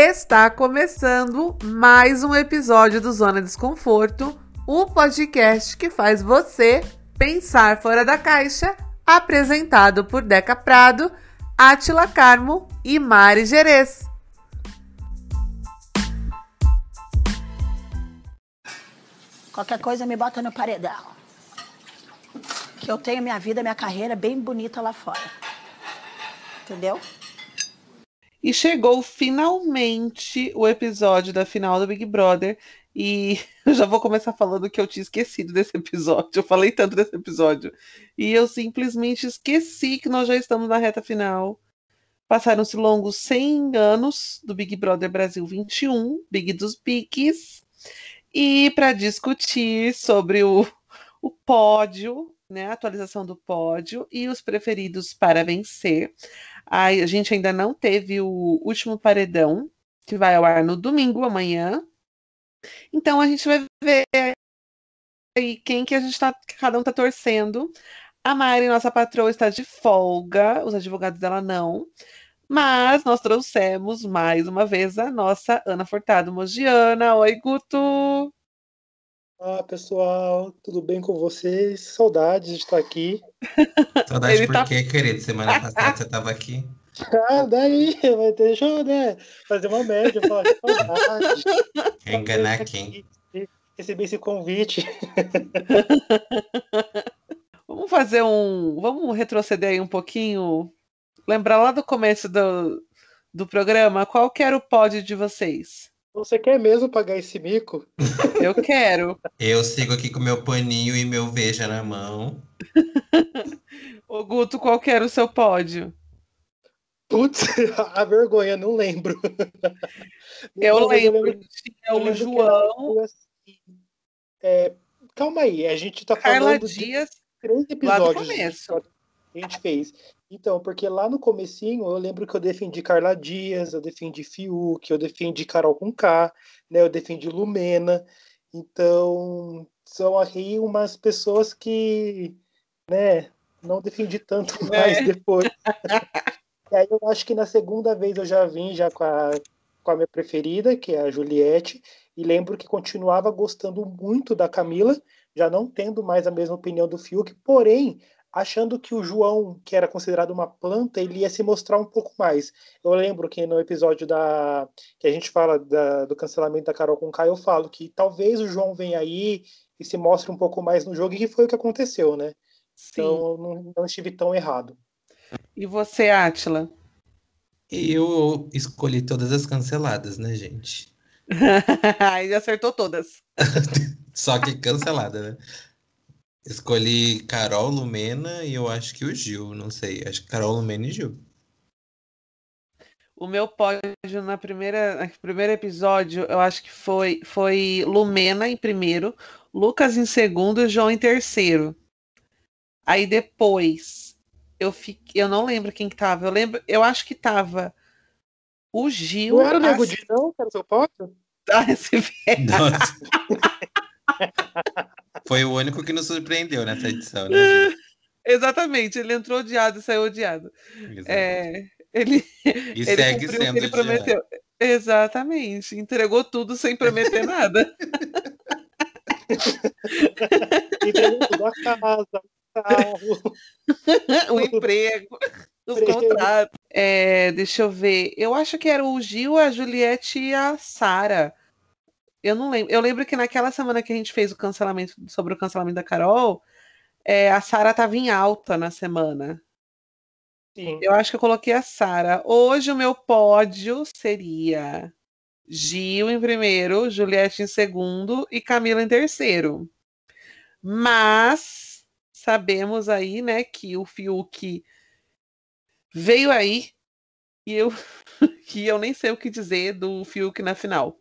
Está começando mais um episódio do Zona Desconforto, o podcast que faz você pensar fora da caixa, apresentado por Deca Prado, Atila Carmo e Mari Gerês. Qualquer coisa me bota no paredão. Que eu tenho minha vida, minha carreira bem bonita lá fora. Entendeu? E chegou finalmente o episódio da final do Big Brother. E eu já vou começar falando que eu tinha esquecido desse episódio. Eu falei tanto desse episódio. E eu simplesmente esqueci que nós já estamos na reta final. Passaram-se longos 100 anos do Big Brother Brasil 21, Big dos Bigs. E para discutir sobre o, o pódio, né, a atualização do pódio e os preferidos para vencer, a gente ainda não teve o último paredão, que vai ao ar no domingo, amanhã. Então a gente vai ver aí quem que a gente tá, cada um tá torcendo. A Mari, nossa patroa, está de folga, os advogados dela não. Mas nós trouxemos mais uma vez a nossa Ana Furtado Mogiana. Oi, Guto! Olá, pessoal, tudo bem com vocês? Saudades de estar aqui. Saudade Ele por tá... quê, querido? Semana passada você estava aqui. Ah, daí, vai ter show, né? Fazer uma média, falar saudade. Enganar quem? Receber esse convite. Vamos fazer um. Vamos retroceder aí um pouquinho. Lembrar lá do começo do, do programa, qual que era o pódio de vocês? Você quer mesmo pagar esse mico? Eu quero. Eu sigo aqui com meu paninho e meu veja na mão. Ô Guto, qual que era o seu pódio? Putz, a vergonha, não lembro. Eu, não, lembro, eu lembro, tinha o João. Assim, é, calma aí, a gente tá Carla falando Dias, de três episódios que a gente fez. Então, porque lá no comecinho eu lembro que eu defendi Carla Dias, eu defendi Fiuk, eu defendi Carol com K, né? Eu defendi Lumena. Então, são aí umas pessoas que, né, não defendi tanto mais é. depois. e aí eu acho que na segunda vez eu já vim já com a, com a minha preferida, que é a Juliette, e lembro que continuava gostando muito da Camila, já não tendo mais a mesma opinião do Fiuk, porém achando que o João, que era considerado uma planta, ele ia se mostrar um pouco mais. Eu lembro que no episódio da que a gente fala da, do cancelamento da Carol com Kai, eu falo que talvez o João venha aí e se mostre um pouco mais no jogo, e que foi o que aconteceu, né? Sim. Então não, não estive tão errado. E você, Atila? Eu escolhi todas as canceladas, né, gente? Ele acertou todas. Só que cancelada, né? Escolhi Carol Lumena e eu acho que o Gil, não sei. Acho que Carol Lumena e Gil. O meu pódio na primeira, no primeiro episódio, eu acho que foi, foi Lumena em primeiro, Lucas em segundo e João em terceiro. Aí depois eu fiquei, eu não lembro quem que tava. Eu lembro, eu acho que tava o Gil. Não era o Nego de não, que era o seu pódio? Ah, esse velho. Foi o único que nos surpreendeu nessa edição, né? Exatamente, ele entrou odiado e saiu odiado. É, ele, e ele segue sendo ele prometeu. Exatamente, entregou tudo sem prometer nada. entregou tudo a casa, o carro, o emprego, os contratos. É, deixa eu ver. Eu acho que era o Gil, a Juliette e a Sara eu não lembro. Eu lembro que naquela semana que a gente fez o cancelamento sobre o cancelamento da Carol, é, a Sara estava em alta na semana. Sim. Eu acho que eu coloquei a Sara. Hoje o meu pódio seria Gil em primeiro, Juliette em segundo e Camila em terceiro. Mas sabemos aí, né, que o Fiuk veio aí e eu que eu nem sei o que dizer do Fiuk na final.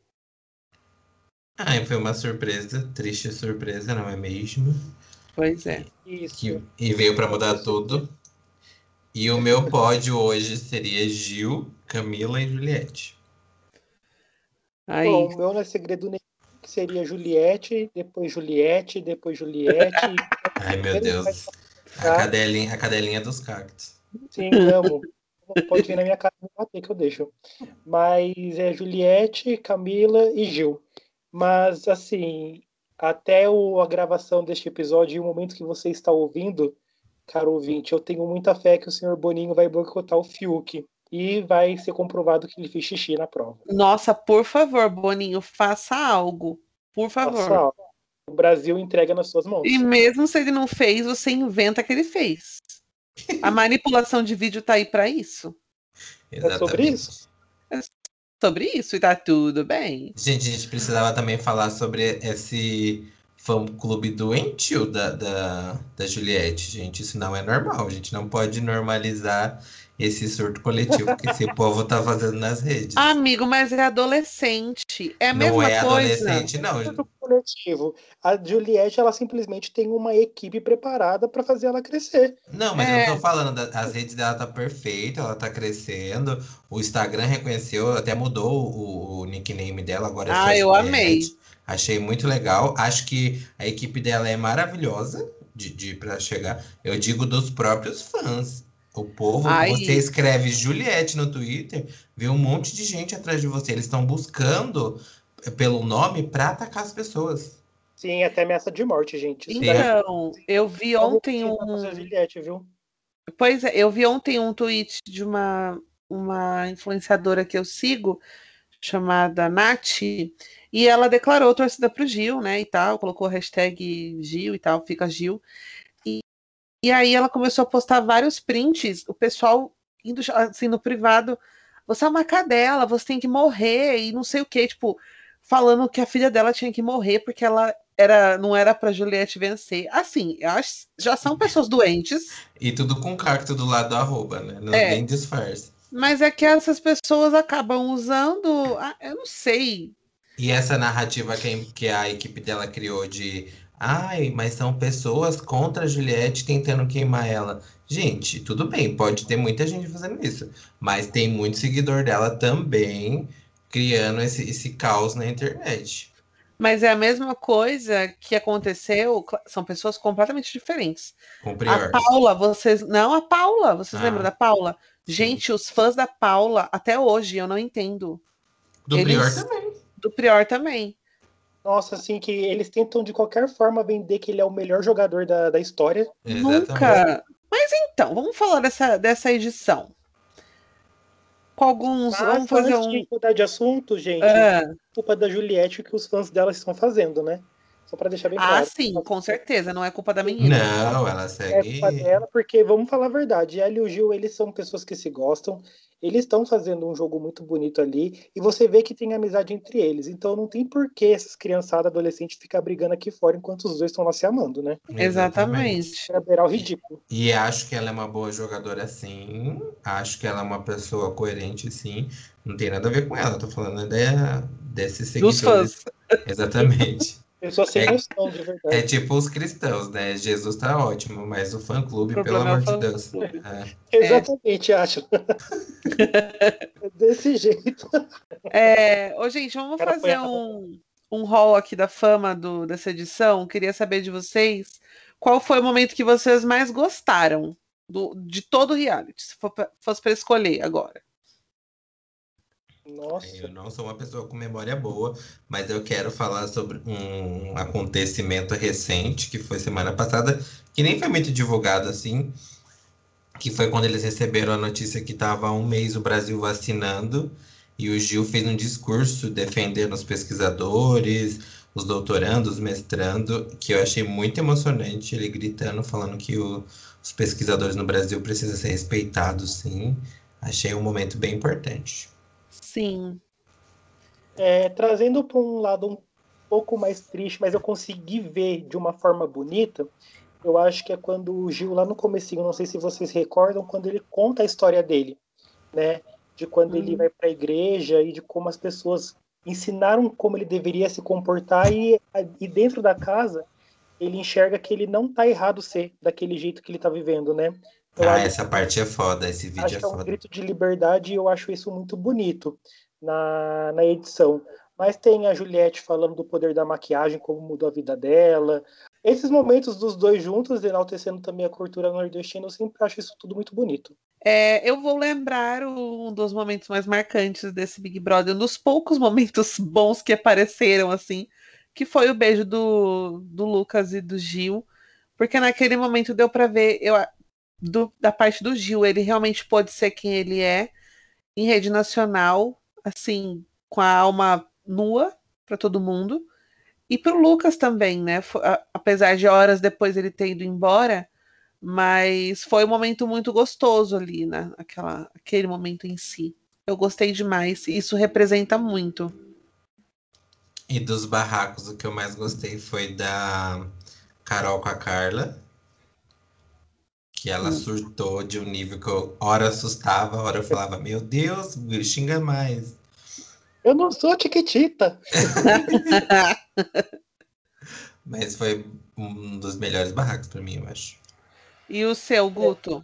Ah, foi uma surpresa, triste surpresa, não é mesmo? Pois é. Que, e veio para mudar tudo. E o meu pódio hoje seria Gil, Camila e Juliette. Aí. Bom, o meu não é segredo nenhum, que seria Juliette, depois Juliette, depois Juliette. Ai, meu Deus. A cadelinha, a cadelinha dos cactos. Sim, amo. pode vir na minha casa e bater que eu deixo. Mas é Juliette, Camila e Gil. Mas, assim, até o, a gravação deste episódio e o momento que você está ouvindo, caro ouvinte, eu tenho muita fé que o senhor Boninho vai boicotar o Fiuk. E vai ser comprovado que ele fez xixi na prova. Nossa, por favor, Boninho, faça algo. Por favor. Faça algo. O Brasil entrega nas suas mãos. E mesmo se ele não fez, você inventa que ele fez. A manipulação de vídeo tá aí para isso. Exatamente. É sobre isso? Sobre isso e tá tudo bem. Gente, a gente precisava também falar sobre esse fã-clube doentio da, da, da Juliette, gente. Isso não é normal. A gente não pode normalizar esse surto coletivo que esse povo tá fazendo nas redes. Amigo, mas é adolescente. É a não mesma é coisa. adolescente, não. Surto coletivo. A Juliette, ela simplesmente tem uma equipe preparada para fazer ela crescer. Não, mas É. eu tô falando, da- as redes dela tá perfeita, ela tá crescendo. O Instagram reconheceu, até mudou o, o nickname dela, agora é Ah, eu Juliette. amei. Achei muito legal. Acho que a equipe dela é maravilhosa de, de para chegar. Eu digo dos próprios fãs. O povo, Ai. você escreve Juliette no Twitter, vê um monte de gente atrás de você. Eles estão buscando pelo nome pra atacar as pessoas. Sim, até ameaça de morte, gente. Isso daí- Então, eu vi ontem um. Juliette, viu? Pois é, eu vi ontem um tweet de uma, uma influenciadora que eu sigo, chamada Nath, e ela declarou torcida pro Gil, né, e tal, colocou a hashtag Gil e tal, fica Gil. E, aí ela começou a postar vários prints, o pessoal indo assim no privado, você é uma cadela, você tem que morrer, e não sei o que, tipo, falando que a filha dela tinha que morrer porque ela era, não era pra Juliette vencer. Assim, eu acho, já são pessoas doentes. E tudo com cacto do lado do arroba, né? Não É. tem disfarce. Mas é que essas pessoas acabam usando. Eu não sei. E essa narrativa que, que a equipe dela criou de ai, mas são pessoas contra a Juliette tentando queimar ela. Gente, tudo bem, pode ter muita gente fazendo isso, mas tem muito seguidor dela também criando esse, esse caos na internet. Mas é a mesma coisa que aconteceu. São pessoas completamente diferentes. A. Paula, vocês. Não, a Paula. Vocês Ah, lembram da Paula? sim. Gente, os fãs da Paula, até hoje, eu não entendo. Do eles- prior também. Do Prior também. Nossa, assim, que eles tentam de qualquer forma vender que ele é o melhor jogador da, da história. Exatamente. Nunca. Mas então, vamos falar dessa, dessa edição. Com alguns. Mas vamos fazer antes um. de mudar de assunto, gente, Ah, culpa da Juliette que os fãs dela estão fazendo, né? Só pra deixar bem ah, claro. sim, com certeza. Não é culpa da menina. Não, ela É segue. culpa dela, porque vamos falar a verdade, ela e o Gil, eles são pessoas que se gostam, eles estão fazendo um jogo muito bonito ali, e você vê que tem amizade entre eles. Então não tem por que essas criançadas adolescentes ficar brigando aqui fora enquanto os dois estão lá se amando, né? Exatamente. Pra beirar o ridículo. E acho que ela é uma boa jogadora, sim. Acho que ela é uma pessoa coerente, sim. Não tem nada a ver com ela. Tô falando de, desses Dos seguidores. Exatamente. Pessoa sem É- noção, de verdade. É tipo os cristãos, né? Jesus tá ótimo, mas o fã-clube, O pelo é amor de fã-clube. Deus. É. Exatamente, acho. É Desse jeito. É, ô, gente, vamos Cara, fazer um, um haul aqui da fama do, dessa edição. Queria saber de vocês qual foi o momento que vocês mais gostaram do, de todo o reality, se for fosse para escolher agora. Nossa. Eu não sou uma pessoa com memória boa, mas eu quero falar sobre um acontecimento recente que foi semana passada, que nem foi muito divulgado assim, que foi quando eles receberam a notícia que estava há um mês o Brasil vacinando, e o Gil fez um discurso defendendo os pesquisadores, os doutorandos, os mestrando, que eu achei muito emocionante, ele gritando, falando que o- os pesquisadores no Brasil precisam ser respeitados, sim. Achei um momento bem importante. Sim. É, trazendo para um lado um pouco mais triste, mas eu consegui ver de uma forma bonita, eu acho que é quando o Gil, lá no comecinho, não sei se vocês recordam, quando ele conta a história dele, né? De quando ele Uhum. vai para a igreja e de como as pessoas ensinaram como ele deveria se comportar e, e dentro da casa ele enxerga que ele não tá errado ser daquele jeito que ele tá vivendo, né? Eu Ah, acho essa parte é foda, esse vídeo acho é que é um foda. grito de liberdade e eu acho isso muito bonito na, na edição. Mas tem a Juliette falando do poder da maquiagem, como mudou a vida dela. Esses momentos dos dois juntos, enaltecendo também a cultura nordestina, eu sempre acho isso tudo muito bonito. É, eu vou lembrar um dos momentos mais marcantes desse Big Brother, um dos poucos momentos bons que apareceram, assim, que foi o beijo do, do Lucas e do Gil, porque naquele momento deu para ver, eu, do, da parte do Gil, ele realmente pode ser quem ele é, em rede nacional, assim, com a alma nua para todo mundo. E para o Lucas também, né? Apesar de horas depois ele ter ido embora, mas foi um momento muito gostoso ali, né? Aquela, aquele momento em si. Eu gostei demais. Isso representa muito. E dos barracos, o que eu mais gostei foi da Carol com a Carla. Que ela hum. surtou de um nível que eu hora assustava, hora eu falava, meu Deus, xinga mais. Eu não sou Tiquitita. Mas foi um dos melhores barracos para mim, eu acho. E o seu, Guto?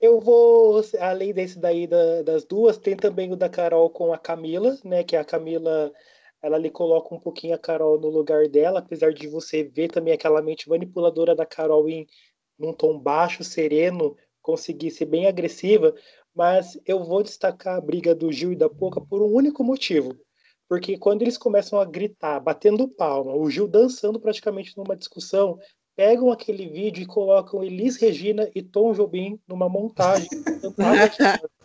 Eu vou, além desse daí da, das duas, tem também o da Carol com a Camila, né? Que a Camila, ela lhe coloca um pouquinho a Carol no lugar dela, apesar de você ver também aquela mente manipuladora da Carol em num tom baixo, sereno, conseguir ser bem agressiva, mas eu vou destacar a briga do Gil e da Poca por um único motivo. Porque quando eles começam a gritar, batendo palma, o Gil dançando praticamente numa discussão, pegam aquele vídeo e colocam Elis Regina e Tom Jobim numa montagem.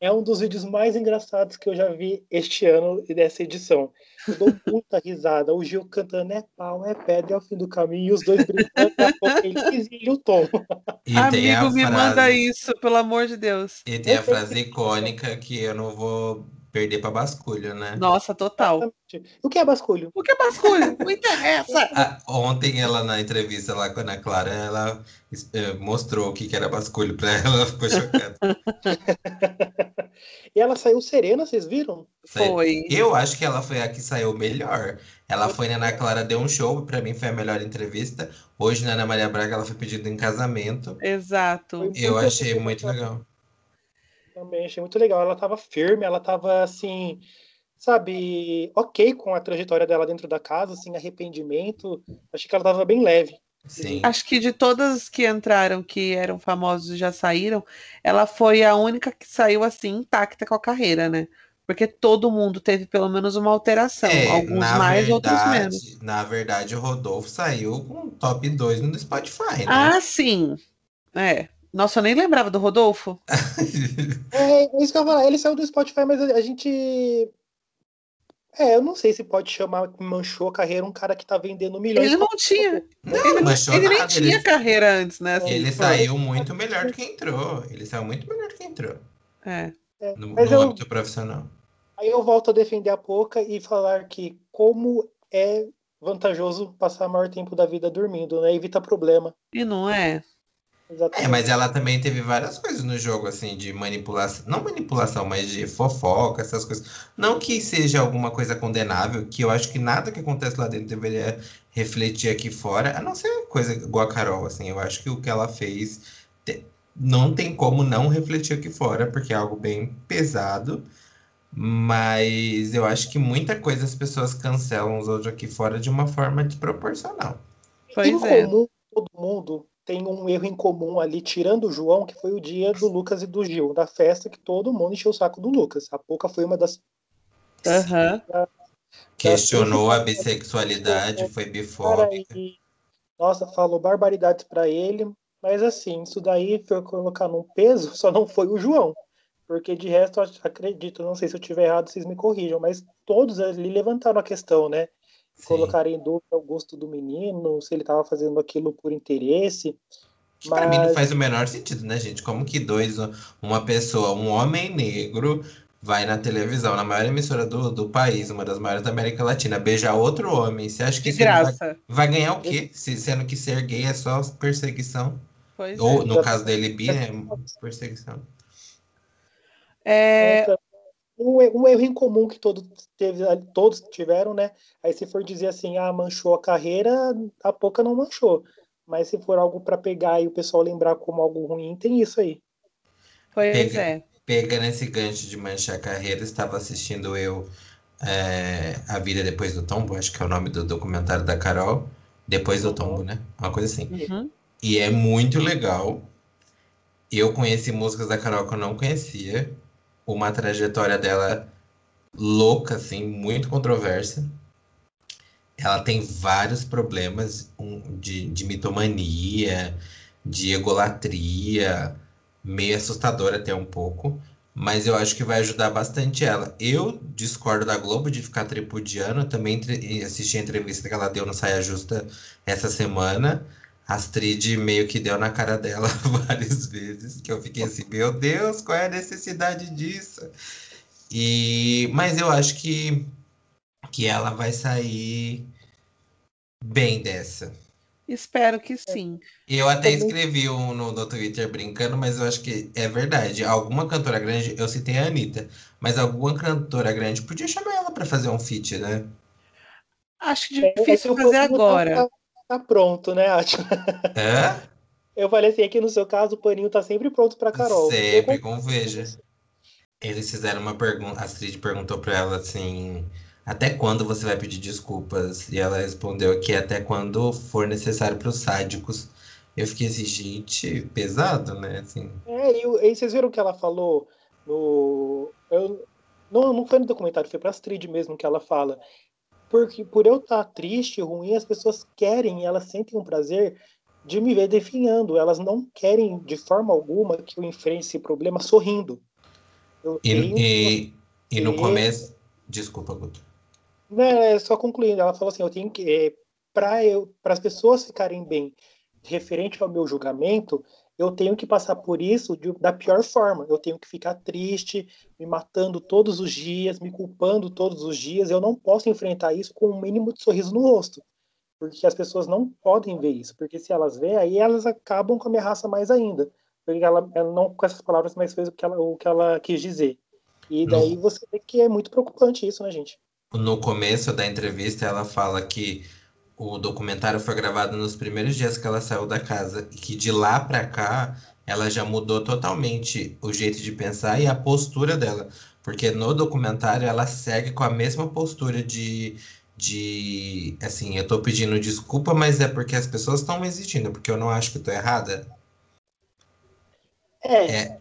é um dos vídeos mais engraçados que eu já vi este ano e dessa edição. Eu dou muita risada. O Gil cantando é pau, é pedra, é o fim do caminho, e os dois brincando, a pouco Elis e o Tom. E Amigo, me frase... manda isso, pelo amor de Deus. E tem a frase icônica que eu não vou perder para basculho, né? Nossa, total. O que é basculho? O que é basculho? Não interessa. Ah, ontem ela na entrevista lá com a Ana Clara, ela eh, mostrou o que, que era basculho para ela, ela ficou chocada. e ela saiu serena, vocês viram? Foi. Eu acho que ela foi a que saiu melhor. Ela foi na Ana Clara, deu um show, para mim foi a melhor entrevista. Hoje na Ana Maria Braga ela foi pedida em casamento. Exato. Eu achei muito legal. Também achei muito legal. Ela estava firme, ela estava assim, sabe, ok com a trajetória dela dentro da casa, sem arrependimento. Achei que ela estava bem leve. Sim. Acho que de todas que entraram, que eram famosos e já saíram, ela foi a única que saiu assim intacta com a carreira, né? Porque todo mundo teve pelo menos uma alteração. É, alguns mais, verdade, outros menos. Na verdade, o Rodolfo saiu com top 2 no Spotify, né? Ah, sim. É. Nossa, eu nem lembrava do Rodolfo. é, é isso que eu ia falar. Ele saiu do Spotify, mas a gente. É, eu não sei se pode chamar que manchou a carreira um cara que tá vendendo milhões. Ele não tinha. Não, ele, manchou ele nem tinha ele... carreira antes, né? Assim, ele saiu muito melhor do que entrou. Ele saiu muito melhor do que entrou. É. é no, no eu... âmbito profissional. Aí eu volto a defender a Poca e falar que como é vantajoso passar maior tempo da vida dormindo, né? Evita problema. E não é? Exatamente. É, mas ela também teve várias coisas no jogo, assim, de manipulação. Não manipulação, mas de fofoca, essas coisas. Não que seja alguma coisa condenável, que eu acho que nada que acontece lá dentro deveria refletir aqui fora, a não ser coisa igual a Carol, assim. Eu acho que o que ela fez te... não tem como não refletir aqui fora, porque é algo bem pesado. Mas eu acho que muita coisa as pessoas cancelam os outros aqui fora de uma forma desproporcional. Pois é. todo mundo tem um erro em comum ali, tirando o João, que foi o dia do Lucas e do Gil, da festa que todo mundo encheu o saco do Lucas. A Pouca foi uma das. Uhum. Da, Questionou a bissexualidade, foi bifóbica. Nossa, falou barbaridades para ele, mas assim, isso daí foi colocar num peso, só não foi o João. Porque de resto, acredito, não sei se eu estiver errado, vocês me corrijam, mas todos ali levantaram a questão, né? Colocar em dúvida o gosto do menino, se ele estava fazendo aquilo por interesse. Que mas... para mim não faz o menor sentido, né, gente? Como que dois, uma pessoa, um homem negro, vai na televisão, na maior emissora do, do país, uma das maiores da América Latina, beijar outro homem. Você acha que isso vai, vai, ganhar o quê? Se, sendo que ser gay é só perseguição? Pois Ou, é. no caso dele, bi é perseguição. É, então, um, um erro em comum que todo teve, todos tiveram, né? Aí se for dizer assim, ah, manchou a carreira, a pouca não manchou. Mas se for algo para pegar e o pessoal lembrar como algo ruim, tem isso aí. Pois pega, é. Pega nesse gancho de manchar a carreira, estava assistindo eu é, A Vida Depois do Tombo, acho que é o nome do documentário da Carol. Depois do Tombo, né? Uma coisa assim. Uhum. E é muito legal. Eu conheci músicas da Carol que eu não conhecia. Uma trajetória dela louca, assim, muito controversa. Ela tem vários problemas de, de mitomania, de egolatria, meio assustadora até um pouco. Mas eu acho que vai ajudar bastante ela. Eu discordo da Globo de ficar tripudiando. Também assisti a entrevista que ela deu no Saia Justa essa semana. Astrid meio que deu na cara dela várias vezes, que eu fiquei assim, meu Deus, qual é a necessidade disso? E, mas eu acho que, que ela vai sair bem dessa. Espero que sim. Eu até escrevi um no, no Twitter brincando, mas eu acho que é verdade. Alguma cantora grande, eu citei a Anitta, mas alguma cantora grande podia chamar ela para fazer um feat, né? Acho difícil é, fazer agora. Tá, pronto, né, Acho. É? Eu falei assim, aqui no seu caso, o paninho tá sempre pronto pra Carol. Sempre, como veja. Eles fizeram uma pergunta, a Astrid perguntou pra ela assim, até quando você vai pedir desculpas? E ela respondeu que até quando for necessário pros sádicos. Eu fiquei assim, gente, pesado, né? Assim. É, e, e vocês viram o que ela falou no. Eu, não, não foi no documentário, foi pra Astrid mesmo que ela fala porque por eu estar triste, ruim, as pessoas querem, elas sentem um prazer de me ver definhando. Elas não querem de forma alguma que eu enfrente esse problema sorrindo. E, e, e, no começo, desculpa, Guto. Não, é só concluindo, ela falou assim, eu tenho que é, eu, para as pessoas ficarem bem referente ao meu julgamento, eu tenho que passar por isso de, da pior forma. Eu tenho que ficar triste, me matando todos os dias, me culpando todos os dias. Eu não posso enfrentar isso com um mínimo de sorriso no rosto, porque as pessoas não podem ver isso. Porque se elas veem, aí elas acabam com a minha raça mais ainda. Porque ela, ela não com essas palavras, mas fez o que ela, o que ela quis dizer. E daí você vê que é muito preocupante isso, né, gente? No começo da entrevista, ela fala que o documentário foi gravado nos primeiros dias que ela saiu da casa e que de lá para cá ela já mudou totalmente o jeito de pensar e a postura dela, porque no documentário ela segue com a mesma postura de de assim, eu tô pedindo desculpa, mas é porque as pessoas estão me exigindo, porque eu não acho que tô errada. É. é.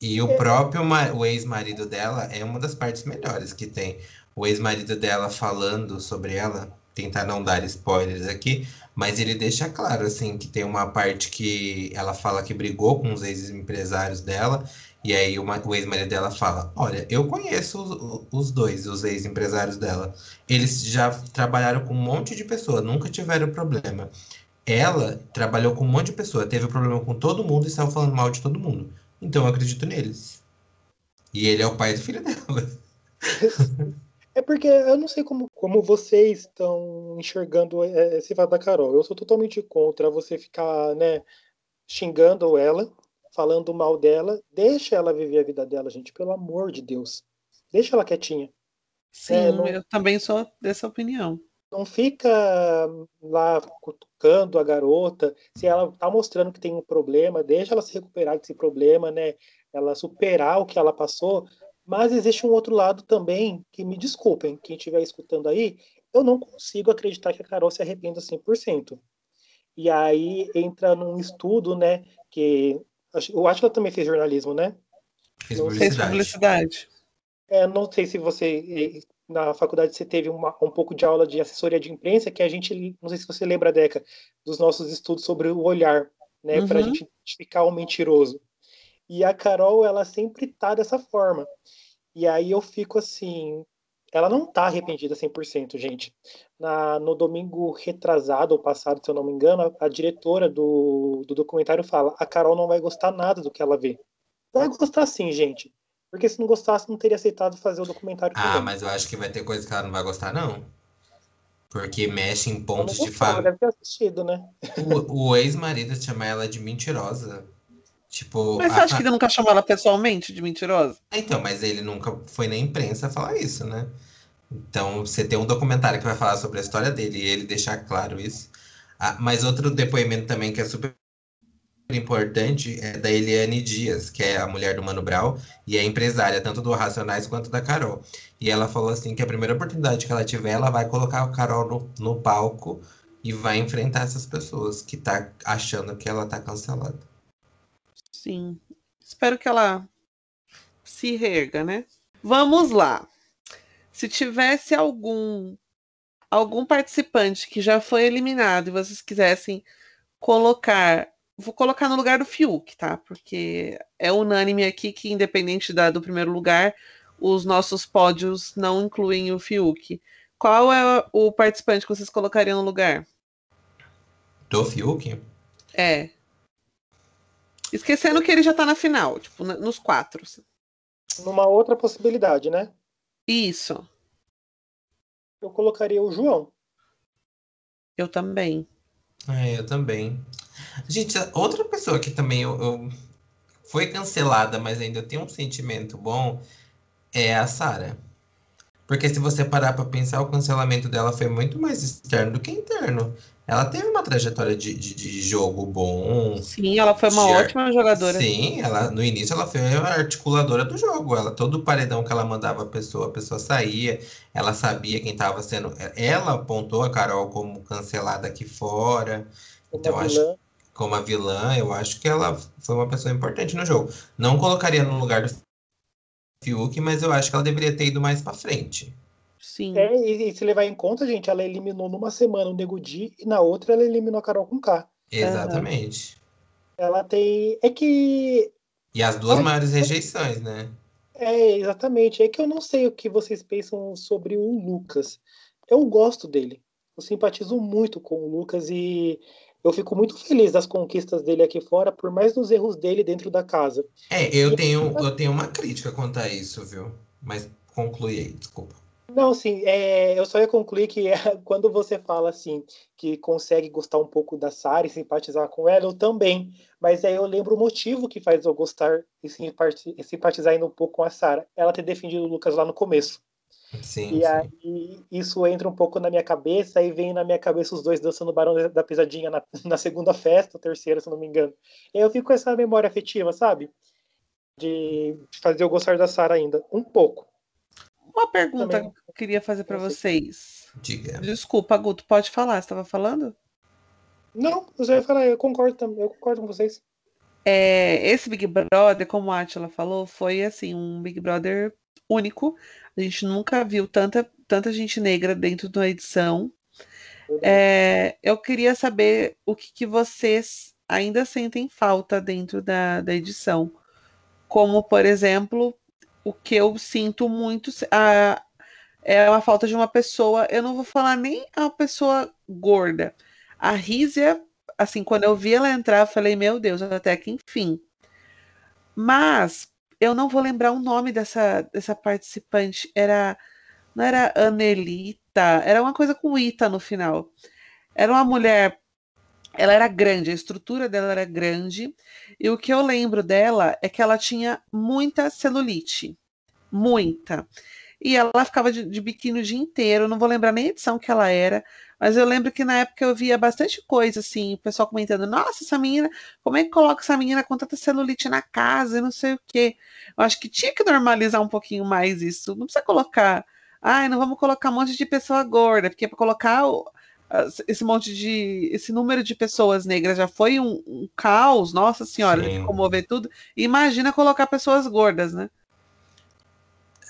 E o é. próprio o ex-marido dela é uma das partes melhores que tem. O ex-marido dela falando sobre ela tentar não dar spoilers aqui, mas ele deixa claro, assim, que tem uma parte que ela fala que brigou com os ex-empresários dela, e aí uma, o ex-marido dela fala: Olha, eu conheço os, os dois, os ex-empresários dela. Eles já trabalharam com um monte de pessoa, nunca tiveram problema. Ela trabalhou com um monte de pessoa, teve problema com todo mundo e estava falando mal de todo mundo. Então eu acredito neles. E ele é o pai do filho dela. É porque eu não sei como, como vocês estão enxergando é, esse fato da Carol. Eu sou totalmente contra você ficar, né, xingando ela, falando mal dela. Deixa ela viver a vida dela, gente, pelo amor de Deus. Deixa ela quietinha. Sim, é, não, eu também sou dessa opinião. Não fica lá cutucando a garota. Se ela tá mostrando que tem um problema, deixa ela se recuperar desse problema, né? Ela superar o que ela passou mas existe um outro lado também, que me desculpem, quem estiver escutando aí, eu não consigo acreditar que a Carol se arrependa 100%. E aí entra num estudo, né, que o Atila também fez jornalismo, né? Fez publicidade. publicidade. É, não sei se você na faculdade você teve uma, um pouco de aula de assessoria de imprensa, que a gente, não sei se você lembra, Deca, dos nossos estudos sobre o olhar, né, uhum. para a gente identificar o mentiroso. E a Carol, ela sempre tá dessa forma. E aí eu fico assim, ela não tá arrependida 100%, gente. Na, no domingo retrasado ou passado, se eu não me engano, a, a, diretora do, do documentário fala: a Carol não vai gostar nada do que ela vê. Vai gostar sim, gente. Porque se não gostasse, não teria aceitado fazer o documentário. Ah, também. mas eu acho que vai ter coisa que ela não vai gostar, não. Porque mexe em pontos de família. Deve ter assistido, né? O, o ex-marido chama ela de mentirosa. Tipo, mas você acha a... que ele nunca chamou ela pessoalmente de mentirosa? Então, mas ele nunca foi na imprensa falar isso, né? Então, você tem um documentário que vai falar sobre a história dele e ele deixar claro isso. Ah, mas outro depoimento também que é super importante é da Eliane Dias, que é a mulher do Mano Brown e é empresária tanto do Racionais quanto da Carol. E ela falou assim que a primeira oportunidade que ela tiver, ela vai colocar a Carol no, no palco e vai enfrentar essas pessoas que tá achando que ela tá cancelada. Sim. Espero que ela se reerga, né? Vamos lá. Se tivesse algum algum participante que já foi eliminado e vocês quisessem colocar, vou colocar no lugar do Fiuk, tá? Porque é unânime aqui que independente da, do primeiro lugar, os nossos pódios não incluem o Fiuk. Qual é o participante que vocês colocariam no lugar? Do Fiuk? É. Esquecendo que ele já tá na final, tipo, nos quatro. Numa outra possibilidade, né? Isso. Eu colocaria o João. Eu também. É, eu também. Gente, outra pessoa que também eu, eu foi cancelada, mas ainda tem um sentimento bom, é a Sara. Porque se você parar para pensar, o cancelamento dela foi muito mais externo do que interno. Ela teve uma trajetória de, de, de jogo bom. Sim, ela foi uma ótima jogadora. Sim, ela no início ela foi a articuladora do jogo. Ela todo paredão que ela mandava a pessoa, a pessoa saía. Ela sabia quem estava sendo. Ela apontou a Carol como cancelada aqui fora. Como então acho como a vilã, eu acho que ela foi uma pessoa importante no jogo. Não colocaria no lugar do Fiuk, mas eu acho que ela deveria ter ido mais para frente. Sim. É, e, e, se levar em conta, gente, ela eliminou numa semana o Nego Di e na outra ela eliminou a Carol com K. Exatamente. Ela tem. É que. E as duas é, maiores rejeições, né? É, exatamente. É que eu não sei o que vocês pensam sobre o Lucas. Eu gosto dele. Eu simpatizo muito com o Lucas e eu fico muito feliz das conquistas dele aqui fora, por mais dos erros dele dentro da casa. É, eu, e tenho, eu tenho uma crítica quanto a isso, viu? Mas conclui aí, desculpa. Não, sim, é, eu só ia concluir que é, quando você fala assim, que consegue gostar um pouco da Sara e simpatizar com ela, eu também. Mas aí eu lembro o motivo que faz eu gostar e simpatizar ainda um pouco com a Sara. Ela ter defendido o Lucas lá no começo. Sim, e sim. aí isso entra um pouco na minha cabeça, e vem na minha cabeça os dois dançando o Barão da Pisadinha na, na segunda festa, terceira, se não me engano. E aí eu fico com essa memória afetiva, sabe? De fazer eu gostar da Sara ainda, um pouco. Uma pergunta Também. que eu queria fazer para vocês. Diga. Desculpa, Guto, pode falar, você estava falando? Não, você vai falar, eu concordo, eu concordo com vocês. É, esse Big Brother, como a Atila falou, foi assim, um Big Brother único. A gente nunca viu tanta, tanta gente negra dentro da edição. É, eu queria saber o que, que, vocês ainda sentem falta dentro da, da edição. Como, por exemplo, o que eu sinto muito a, é a falta de uma pessoa. Eu não vou falar nem a pessoa gorda. A Rízia, assim, quando eu vi ela entrar, eu falei, meu Deus, até que enfim. Mas eu não vou lembrar o nome dessa, dessa participante. Era. Não era Anelita, era uma coisa com Ita no final. Era uma mulher. Ela era grande, a estrutura dela era grande. E o que eu lembro dela é que ela tinha muita celulite. Muita. E ela ficava de, de biquíni o dia inteiro. Não vou lembrar nem a edição que ela era, mas eu lembro que na época eu via bastante coisa, assim, o pessoal comentando, nossa, essa menina, como é que coloca essa menina com tanta celulite na casa e não sei o quê. Eu acho que tinha que normalizar um pouquinho mais isso. Não precisa colocar, ai, não vamos colocar um monte de pessoa gorda, porque para colocar esse monte de. esse número de pessoas negras já foi um, um caos, nossa senhora, de comover tudo. Imagina colocar pessoas gordas, né?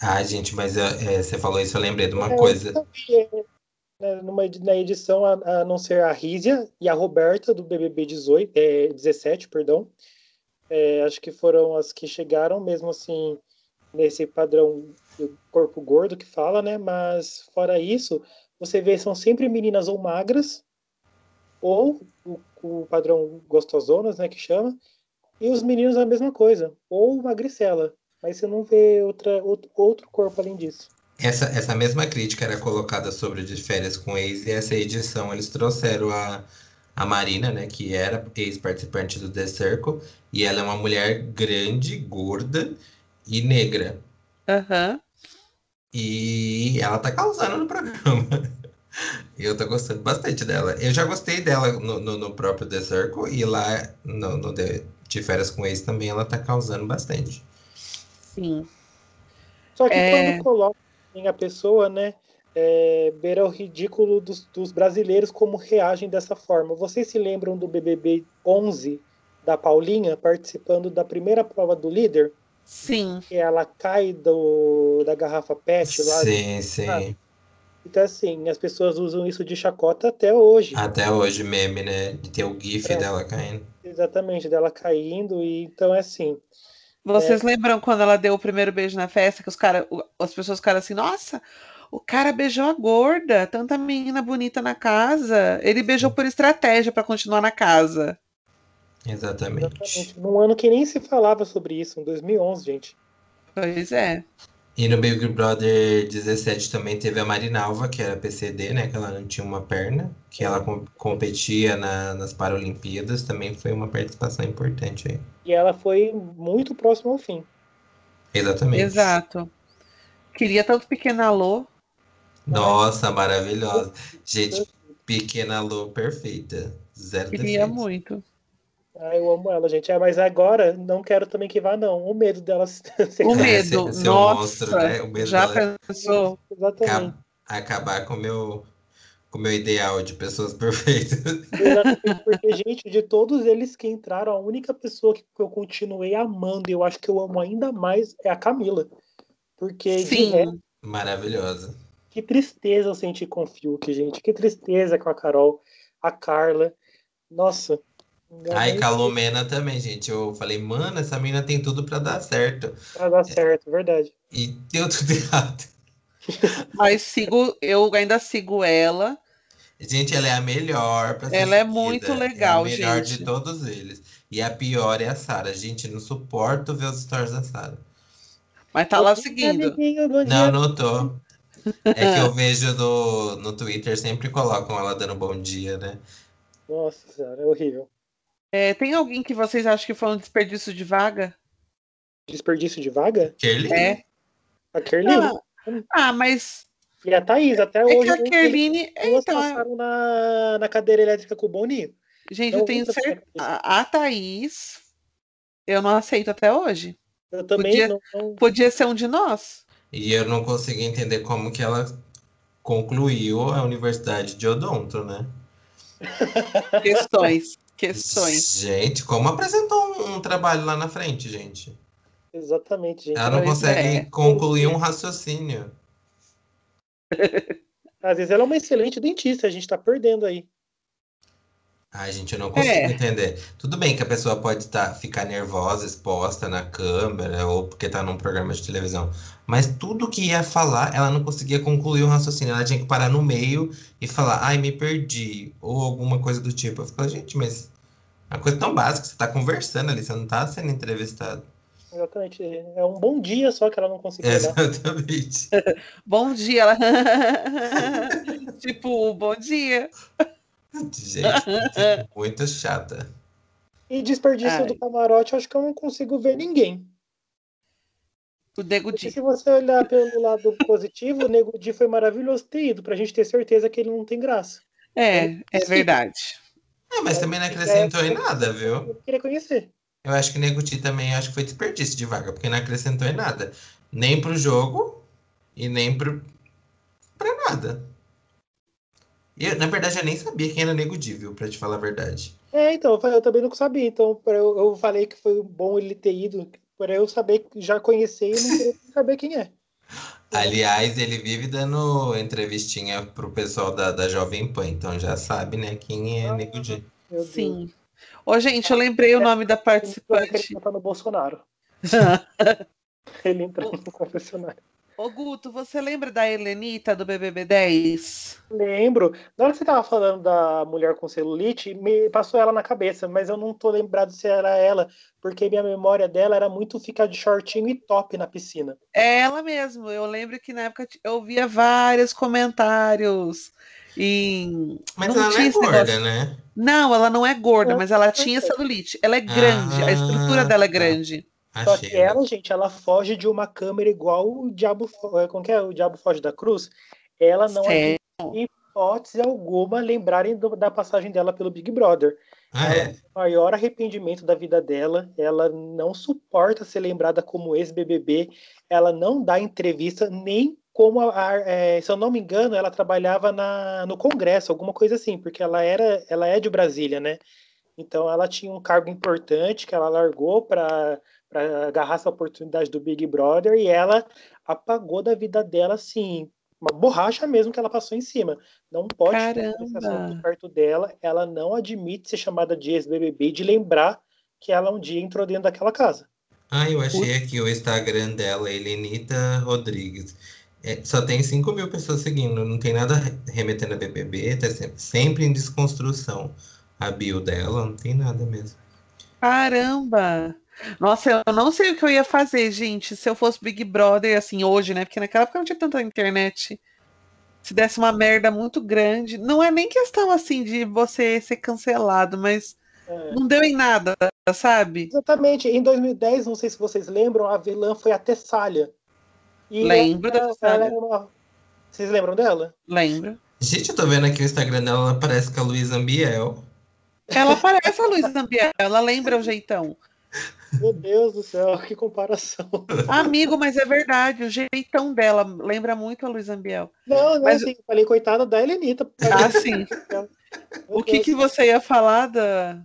Ai, gente, mas é, você falou isso, eu lembrei de uma é, coisa. Né, numa, na edição, a, a, não ser a Rízia e a Roberta, do BBB 18, é, 17, perdão. É, acho que foram as que chegaram mesmo assim nesse padrão do corpo gordo que fala, né? Mas fora isso, você vê são sempre meninas ou magras ou o, o padrão gostosonas, né, que chama, e os meninos a mesma coisa, ou magricela, mas você não vê outra, outro, outro corpo além disso. Essa, essa mesma crítica era colocada sobre de férias com ex, e essa edição eles trouxeram a, a Marina, né, que era ex-participante do The Circle, e ela é uma mulher grande, gorda e negra. Aham. Uhum. E ela tá causando no programa. Eu tô gostando bastante dela. Eu já gostei dela no, no, no próprio The Circle, e lá no, no The, de férias com ex também ela tá causando bastante. Sim. Só que é... quando coloca a pessoa, né, é, beira o ridículo dos, dos, brasileiros como reagem dessa forma. Vocês se lembram do BBB 11 da Paulinha participando da primeira prova do líder. Sim. Que ela cai do, da garrafa PET lá. Sim, sim. Então, assim, as pessoas usam isso de chacota até hoje. Até hoje, meme, né? De ter o GIF É. dela caindo. Exatamente, dela caindo. E então é assim. Vocês lembram quando ela deu o primeiro beijo na festa, que os cara, as pessoas ficaram assim, nossa, o cara beijou a gorda, tanta menina bonita na casa. Ele beijou por estratégia pra continuar na casa. Exatamente. Exatamente. Num ano que nem se falava sobre isso, em 2011, gente. Pois é. E no Big Brother 17 também teve a Marinalva, que era PCD, né? Que ela não tinha uma perna, que ela com- competia na- nas Paralimpíadas, também foi uma participação importante aí. E ela foi muito próxima ao fim. Exatamente. Exato. Queria tanto Pequena Lô. Nossa, maravilhosa. Gente, Pequena Lô, perfeita. Zero Queria defeitos. muito. Ah, eu amo ela, gente. É, mas agora não quero também que vá, não. O medo dela ser. O É, medo, ser- ser um nossa. monstro, né? O medo já dela- pensou? Exatamente. Acab- acabar com o meu, com o meu ideal de pessoas perfeitas. Exatamente, Porque, gente, de todos eles que entraram, a única pessoa que eu continuei amando, e eu acho que eu amo ainda mais, é a Camila. Porque de Sim. resto, Maravilhosa. que tristeza eu senti com o Fiuk, gente. Que tristeza com a Carol, a Carla. Nossa. Ai, Calomena também, gente. Eu falei, mano, essa menina tem tudo pra dar certo. Pra dar certo, verdade. E deu tudo errado. Mas sigo, eu ainda sigo ela. Gente, ela é a melhor pra ser Ela é muito É a legal, melhor gente. de todos eles. E a pior é a Sara. Gente, não suporto ver os stories da Sara. Mas tá lá seguindo. Não, não tô. É que eu vejo no, no Twitter, sempre colocam ela dando bom dia, né? Nossa senhora, é horrível. É, tem alguém que vocês acham que foi um desperdício de vaga? Desperdício de vaga? Kerlin? É. A Kerline. Ah, ah, mas E a Thaís, até é hoje. que a Kerline. Duas Então, passaram na, na cadeira elétrica com o Boninho. gente, Não, eu tenho certeza. A, a Thaís, eu não aceito até hoje. Eu também Podia- não, não- Podia ser um de nós. E eu não consegui entender como que ela concluiu a Universidade de Odonto, né? Questões. Questões. Gente, como apresentou um, um trabalho lá na frente, gente? Exatamente, gente. Ela não Pois consegue é. concluir um raciocínio. Às vezes ela é uma excelente dentista, a gente tá perdendo aí. Ai, gente, eu não consigo É. entender. Tudo bem que a pessoa pode tá, ficar nervosa, exposta na câmera, ou porque tá num programa de televisão. Mas tudo que ia falar, ela não conseguia concluir o raciocínio. Ela tinha que parar no meio e falar, ai, me perdi. Ou alguma coisa do tipo. Eu ficava, gente, mas é uma coisa tão básica, você tá conversando ali, você não tá sendo entrevistado. Exatamente. É um bom dia só que ela não conseguiu. Exatamente. Bom dia. Ela... tipo, bom dia. Gente, muito chata. E desperdício Ai. do camarote, acho que eu não consigo ver ninguém. O Nego Porque Di. se você olhar pelo lado positivo, o Nego Di foi maravilhoso ter ido, pra gente ter certeza que ele não tem graça. É, é verdade. É, mas também não acrescentou em nada, viu? Eu queria conhecer. Eu acho que o Neguti também acho que foi desperdício de vaga, porque não acrescentou em nada. Nem pro jogo e nem pro... pra nada. Eu, na verdade, eu nem sabia quem era Negudi, viu? Pra te falar a verdade. É, então, eu falei- eu também não sabia. Então, eu, eu falei que foi bom ele ter ido, para eu saber, já conhecer e não queria saber quem é. Aliás, ele vive dando entrevistinha pro pessoal da, da Jovem Pan, então já sabe, né, quem é Negudi. Meu Deus. Sim. Ô, gente, eu lembrei o nome da que ele participante. votar no Bolsonaro. Ele entrou no confessionário. Ô, Guto, você lembra da Helenita do BBB 10? Lembro. Na hora que você tava falando da mulher com celulite, me passou ela na cabeça, mas eu não tô lembrado se era ela, porque minha memória dela era muito ficar de shortinho e top na piscina. É ela mesmo. Eu lembro que na época eu via vários comentários em. Mas Não ela não é gorda, negócio. né? Não, ela não é gorda, Não, mas ela tinha sei. celulite. Ela é grande, a estrutura Ah, dela é tá. Grande. Só Achei. que ela, gente, ela foge de uma câmera igual o Diabo, é, como que é? O Diabo Foge da Cruz. Ela não admite hipótese alguma lembrarem do- da passagem dela pelo Big Brother. Ah, é? O maior arrependimento da vida dela, ela não suporta ser lembrada como ex-BBB, ela não dá entrevista nem como, a, a- é, se eu não me engano, ela trabalhava na, no Congresso, alguma coisa assim, porque ela era, ela é de Brasília, né? Então ela tinha um cargo importante que ela largou para agarrar essa oportunidade do Big Brother e ela apagou da vida dela, assim, uma borracha mesmo que ela passou em cima. Não pode ter esse assunto perto dela. Ela não admite ser chamada de ex-BBB de lembrar que ela um dia entrou dentro daquela casa. Ah, eu achei aqui o Instagram dela, Helenita Rodrigues. É, só tem 5 mil pessoas seguindo, não tem nada remetendo a BBB, tá sempre, sempre em desconstrução a bio dela, não tem nada mesmo. Caramba! Nossa, eu não sei o que eu ia fazer, gente, se eu fosse Big Brother, assim, hoje, né? Porque naquela época não tinha tanta internet. Se desse uma merda muito grande. Não é nem questão, assim, de você ser cancelado, mas é. não deu em nada, sabe? Exatamente. Em 2010, não sei se vocês lembram, a vilã foi a Tessália. E Lembro da Tessália. Uma... Vocês lembram dela? Lembro. Gente, eu tô vendo aqui o Instagram dela, ela parece com a Luísa Ambiel. Ela parece a Luísa Ambiel, ela lembra o jeitão. Meu Deus do céu, que comparação. Amigo, mas é verdade, o jeitão dela lembra muito a Luísa Ambiel. Não, não, mas... assim, falei, coitada da Helenita. Ah, sim. o que, que você ia falar da.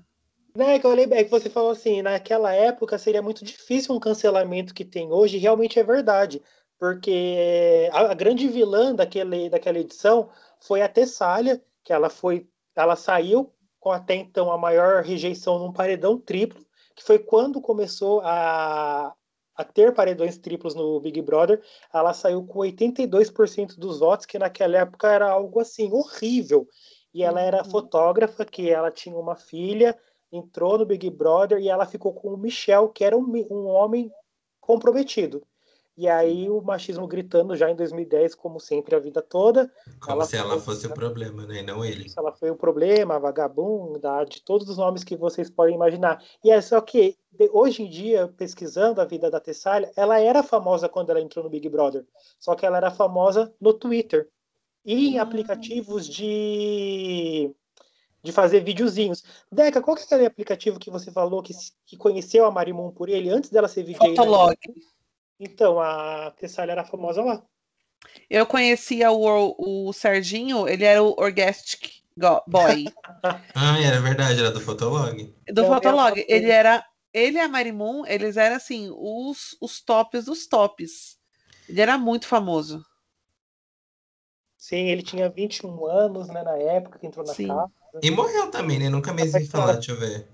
Não, é que eu lembrei, é que você falou assim, naquela época seria muito difícil um cancelamento que tem hoje, realmente é verdade. Porque a, a grande vilã daquele, daquela edição foi a Tessália, que ela foi. Ela saiu com até então a maior rejeição num paredão triplo, que foi quando começou a, a ter paredões triplos no Big Brother, ela saiu com 82% dos votos, que naquela época era algo assim horrível. E ela era uhum. fotógrafa, que ela tinha uma filha, entrou no Big Brother e ela ficou com o Michel, que era um, um homem comprometido. E aí o machismo gritando já em 2010, como sempre, a vida toda. Como ela se ela fosse o problema, né? Não ele. Ela foi o problema, a vagabunda, de todos os nomes que vocês podem imaginar. E é só que, hoje em dia, pesquisando a vida da Tessália, ela era famosa quando ela entrou no Big Brother. Só que ela era famosa no Twitter. E em ah. aplicativos de de fazer videozinhos. Deca, qual que é aquele aplicativo que você falou que, que conheceu a Marimun por ele antes dela ser VJ? Fotolog. Né? Então, a Tessália era famosa lá. Eu conhecia o, o Serginho, ele era o Orgastic Boy. ah, era verdade, era do Fotolog. Do eu Fotolog. Ele era. Ele e a Marimun, eles eram assim, os, os tops dos tops. Ele era muito famoso. Sim, ele tinha 21 anos, né, na época que entrou na Sim. casa. E morreu também, né? Nunca mais vi falar, deixa eu ver.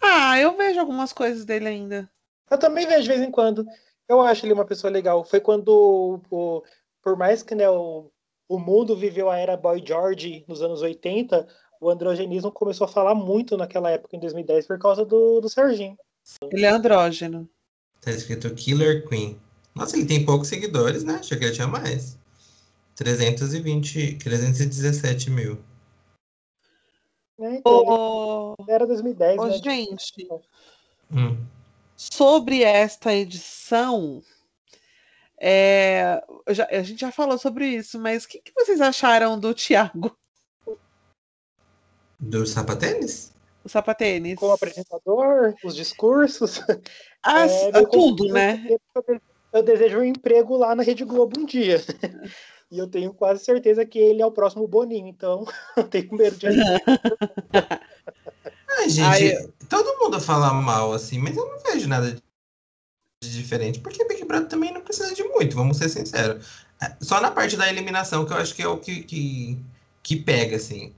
Ah, eu vejo algumas coisas dele ainda. Eu também vejo de vez em quando. Eu acho ele uma pessoa legal. Foi quando, o, por mais que né, o, o mundo viveu a era Boy George nos anos 80, o androgenismo começou a falar muito naquela época, em 2010, por causa do, do Serginho. Ele é andrógeno. Tá escrito Killer Queen. Nossa, ele tem poucos seguidores, né? Achei que ele tinha mais. 320, 317 mil. É, então, oh, era 2010, oh, né? Gente, hum sobre esta edição, é, já, a gente já falou sobre isso, mas o que, que vocês acharam do Thiago? Do sapatênis? O sapatênis. Como apresentador, os discursos. Ah, é, tudo, né? Eu desejo um emprego lá na Rede Globo um dia. E eu tenho quase certeza que ele é o próximo Boninho, então eu tenho medo de. Ai, gente, Ai, todo mundo fala mal, assim, mas eu não vejo nada de diferente, porque Big Brother também não precisa de muito, vamos ser sinceros. É, só na parte da eliminação, que eu acho que é o que, que, que pega, assim.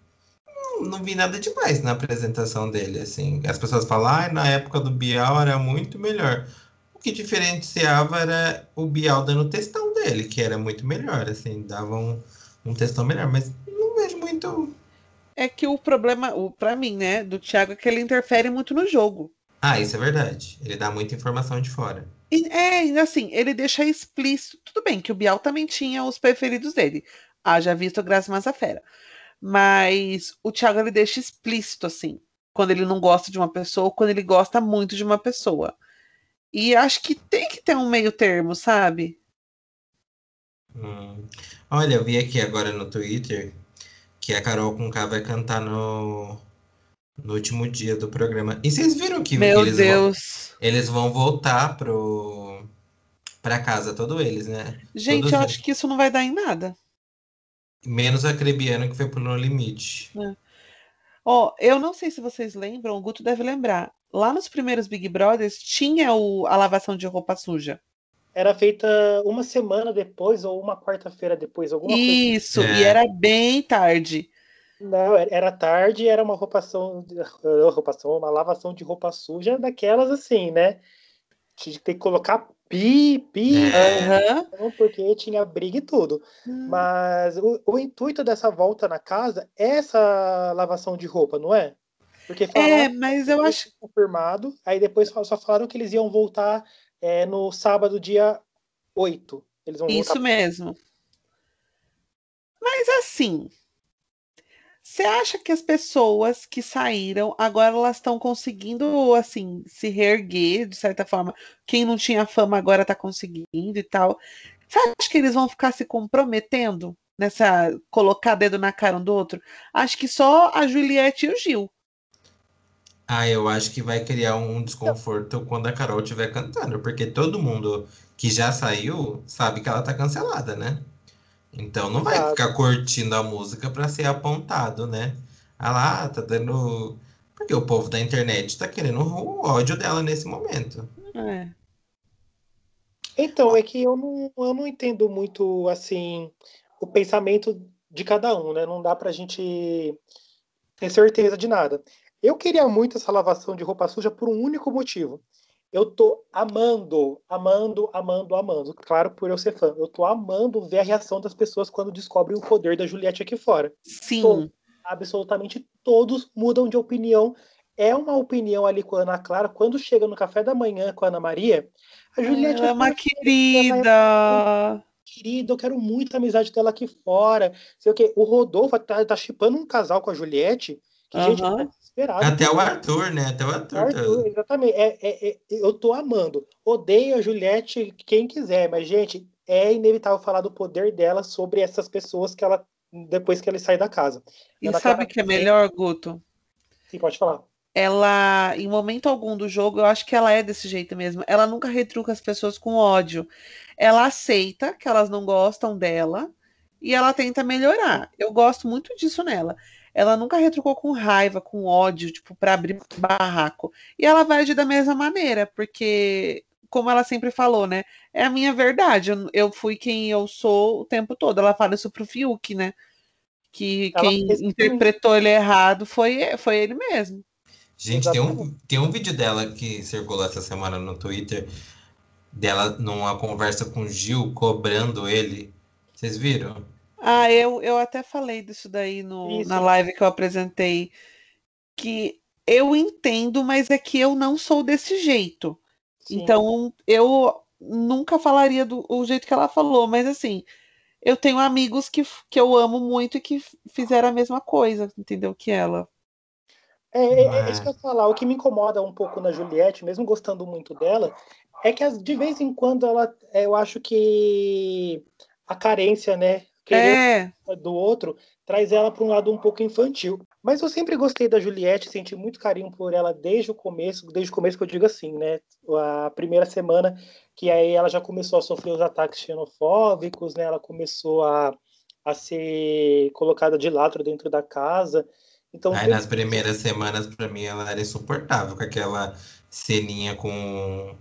Não, não, vi nada demais na apresentação dele, assim. As pessoas falam, ah, na época do Bial era muito melhor. O que diferenciava era o Bial dando o textão dele, que era muito melhor, assim, dava um, um textão melhor, mas não vejo muito é que o problema, o, pra mim, né, do Thiago é que ele interfere muito no jogo. Ah, isso é verdade. Ele dá muita informação de fora. E, é, assim, ele deixa explícito. Tudo bem que o Bial também tinha os preferidos dele. Haja visto Graça Massafera. Mas o Thiago ele deixa explícito, assim, quando ele não gosta de uma pessoa ou quando ele gosta muito de uma pessoa. E acho que tem que ter um meio termo, sabe? Hum. Olha, eu vi aqui agora no Twitter que a Carol com K vai cantar no, no último dia do programa. E vocês viram que Meu eles, Deus. Vão, eles vão voltar pro para casa, todos eles, né? Gente, todos eu acho que isso não vai dar em nada. Menos a Crebiano que foi pro No Limite. É. Ó, eu não sei se vocês lembram, o Guto deve lembrar. Lá nos primeiros Big Brothers tinha o, a lavação de roupa suja. Era feita uma semana depois ou uma quarta-feira depois, alguma coisa. Isso, É. e era bem tarde. Não, era- tarde, era uma roupação, roupação, uma lavação de roupa suja daquelas assim, né? Tinha que ter que colocar pi, pi, É. Não, porque tinha briga e tudo. Mas o, o intuito dessa volta na casa é essa lavação de roupa, não é? Porque É, falaram mas eu que acho. confirmado, aí depois só só falaram que eles iam voltar é, no sábado, dia 8. Eles vão Isso voltar. mesmo. Mas assim, você acha que as pessoas que saíram agora elas estão conseguindo assim se reerguer de certa forma? Quem não tinha fama agora está conseguindo e tal. Você acha que eles vão ficar se comprometendo nessa colocar dedo na cara um do outro? Acho que só a Juliette e o Gil. Ah, eu acho que vai criar um desconforto quando a Carol estiver cantando, porque todo mundo que já saiu sabe que ela tá cancelada, né? Então não vai ficar curtindo a música pra ser apontado, né? Ah lá, tá dando. Porque o povo da internet tá querendo o ódio dela nesse momento. É. Então, é que eu não, eu não entendo muito, assim, o pensamento de cada um, né? Não dá pra gente ter certeza de nada. Eu queria muito essa lavação de roupa suja por um único motivo. Eu tô amando, amando, amando, amando. Claro, por eu ser fã. Eu tô amando ver a reação das pessoas quando descobrem o poder da Juliette aqui fora. Sim. Absolutamente todos mudam de opinião. É uma opinião ali com a Ana Clara. Quando chega no café da manhã com a Ana Maria, a Juliette Ela é uma querida. querida, eu quero muito a amizade dela aqui fora. Sei o quê. O Rodolfo tá, tá chipando um casal com a Juliette. Que, gente, tá desesperado. Até o Arthur, né? Até o Arthur. tá- Arthur, exatamente. É, é- é- eu tô amando. Odeio a Juliette, quem quiser, mas, gente, é inevitável falar do poder dela sobre essas pessoas que ela. Depois que ele sai da casa. E Ana sabe o Clara que é melhor, Guto? Sim, pode falar. ela, em momento algum do jogo, eu acho que ela é desse jeito mesmo. Ela nunca retruca as pessoas com ódio. Ela aceita que elas não gostam dela e ela tenta melhorar. Eu gosto muito disso nela. Ela nunca retrucou com raiva, com ódio, tipo, pra abrir barraco. E ela vai agir da mesma maneira, porque, como ela sempre falou, né? É a minha verdade. Eu, eu fui quem eu sou o tempo todo. Ela fala isso pro Fiuk, né? Que Ela quem fez- interpretou ele errado foi, foi ele mesmo. Gente, tem um, tem um vídeo dela que circulou essa semana no Twitter, dela numa conversa com o Gil, cobrando ele. Vocês viram? Ah, eu, eu até falei disso daí no, Isso. na live que eu apresentei, que eu entendo, mas é que eu não sou desse jeito. Sim. Então, eu nunca falaria do o jeito que ela falou, mas assim, eu tenho amigos que, que eu amo muito e que fizeram a mesma coisa, entendeu? Que ela. É, é, é isso que eu ia falar. O que me incomoda um pouco na Juliette, mesmo gostando muito dela, é que de vez em quando ela, eu acho que a carência, né, querer É, do outro, traz ela para um lado um pouco infantil. Mas eu sempre gostei da Juliette, senti muito carinho por ela desde o começo, desde o começo que eu digo assim, né? A primeira semana que aí ela já começou a sofrer os ataques xenofóbicos, né? Ela começou a, a ser colocada de lado dentro da casa. Então, Aí nas primeiras semanas, pra mim, ela era insuportável, com aquela ceninha com,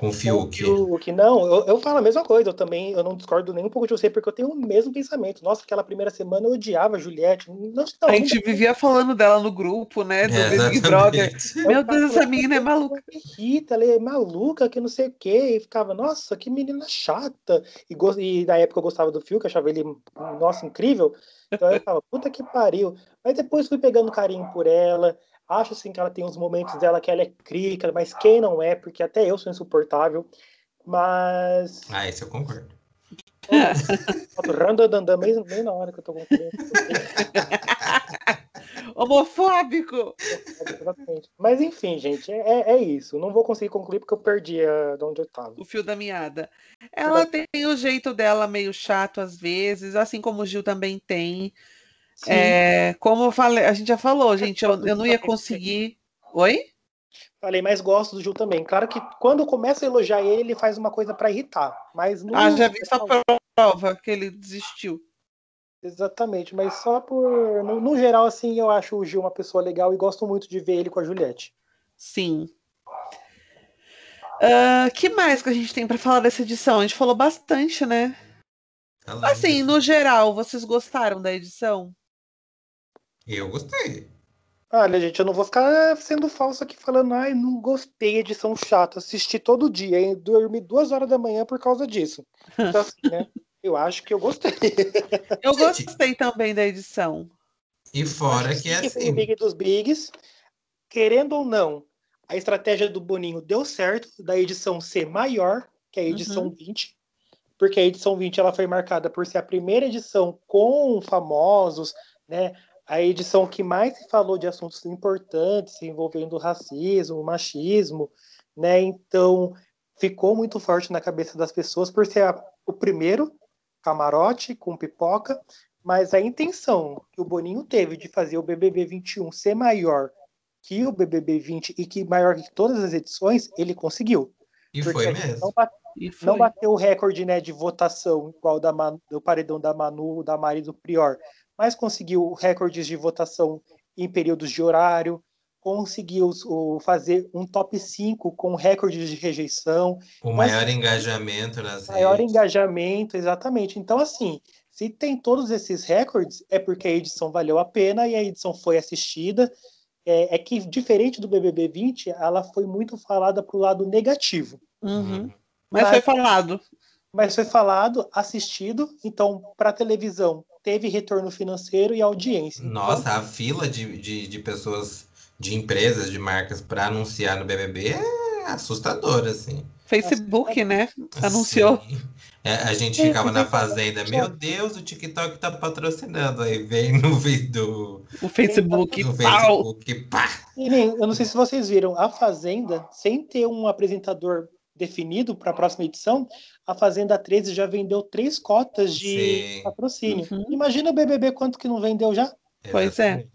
com o Fiuk. Fiuk, não, eu, eu falo a mesma coisa, eu também eu não discordo nem um pouco de você, porque eu tenho o mesmo pensamento. Nossa, aquela primeira semana eu odiava a Juliette. Não, não, a gente vivia falando dela no grupo, né? Do É, Big Brother. Meu Deus, essa menina é maluca. Me irrita, ela é maluca, que não sei o quê. E ficava, nossa, que menina chata. E, go- e na época eu gostava do Fiuk, achava ele, nossa, incrível. Então eu ficava, puta que pariu. Mas depois fui pegando carinho por ela. Acho assim que ela tem uns momentos dela que ela é crica, mas quem não é, porque até eu sou insuportável. Mas. Ah, isso eu concordo. Randandandam, mesmo nem na hora que eu tô concluindo. Homofóbico! Exatamente. Mas enfim, gente, é, é isso. Não vou conseguir concluir porque eu perdi a, de onde eu tava. o fio da meada. Ela tem o jeito dela meio chato às vezes, assim como o Gil também tem. É, como eu falei, a gente já falou, gente, eu, eu não ia conseguir. Oi? Falei, mas gosto do Gil também. Claro que quando começa a elogiar ele, ele faz uma coisa pra irritar. Mas não. Ah, já vi só prova que ele desistiu. Exatamente, mas só por. No, no, geral, assim, eu acho o Gil uma pessoa legal e gosto muito de ver ele com a Juliette. Sim. Uh, que mais que a gente tem para falar dessa edição? A gente falou bastante, né? Tá assim, no geral, vocês gostaram da edição? Eu gostei. Olha, gente, eu não vou ficar sendo falso aqui falando, ai, não gostei, edição chata. Assisti todo dia, hein? Dormi duas horas da manhã por causa disso. Então, assim, né? Eu acho que eu gostei. Eu gostei também da edição. E fora que, que é assim. O Big dos Bigs, querendo ou não, a estratégia do Boninho deu certo da edição ser maior que a edição uhum. 20, porque a edição 20 ela foi marcada por ser a primeira edição com famosos, né? A edição que mais se falou de assuntos importantes envolvendo racismo, machismo, né? Então ficou muito forte na cabeça das pessoas por ser a, o primeiro camarote com pipoca, mas a intenção que o Boninho teve de fazer o BBB 21 ser maior que o BBB 20 e que maior que todas as edições, ele conseguiu. E foi mesmo. Não, bate, não bateu o recorde né, de votação igual da do paredão da Manu, da Mari do Prior, mas conseguiu recordes de votação em períodos de horário, conseguiu o, fazer um top 5 com recordes de rejeição. O maior engajamento nas maior redes. engajamento, exatamente. Então, assim, se tem todos esses recordes, é porque a edição valeu a pena e a edição foi assistida. É, é que, diferente do BBB 20, ela foi muito falada para o lado negativo. Uhum. Mas, mas foi falado. Mas foi falado, assistido. Então, para televisão, teve retorno financeiro e audiência. Nossa, então, a fila de, de, de pessoas, de empresas, de marcas para anunciar no BBB é assustadora, assim. Facebook, né? Anunciou. É, a gente ficava na fazenda, meu Deus, o TikTok tá patrocinando. Aí vem no vídeo do o Facebook, no Facebook, pá. Eu não sei se vocês viram, a Fazenda, sem ter um apresentador definido para a próxima edição, a Fazenda 13 já vendeu três cotas de Sim. patrocínio. Uhum. Imagina o BBB quanto que não vendeu já? Pois é.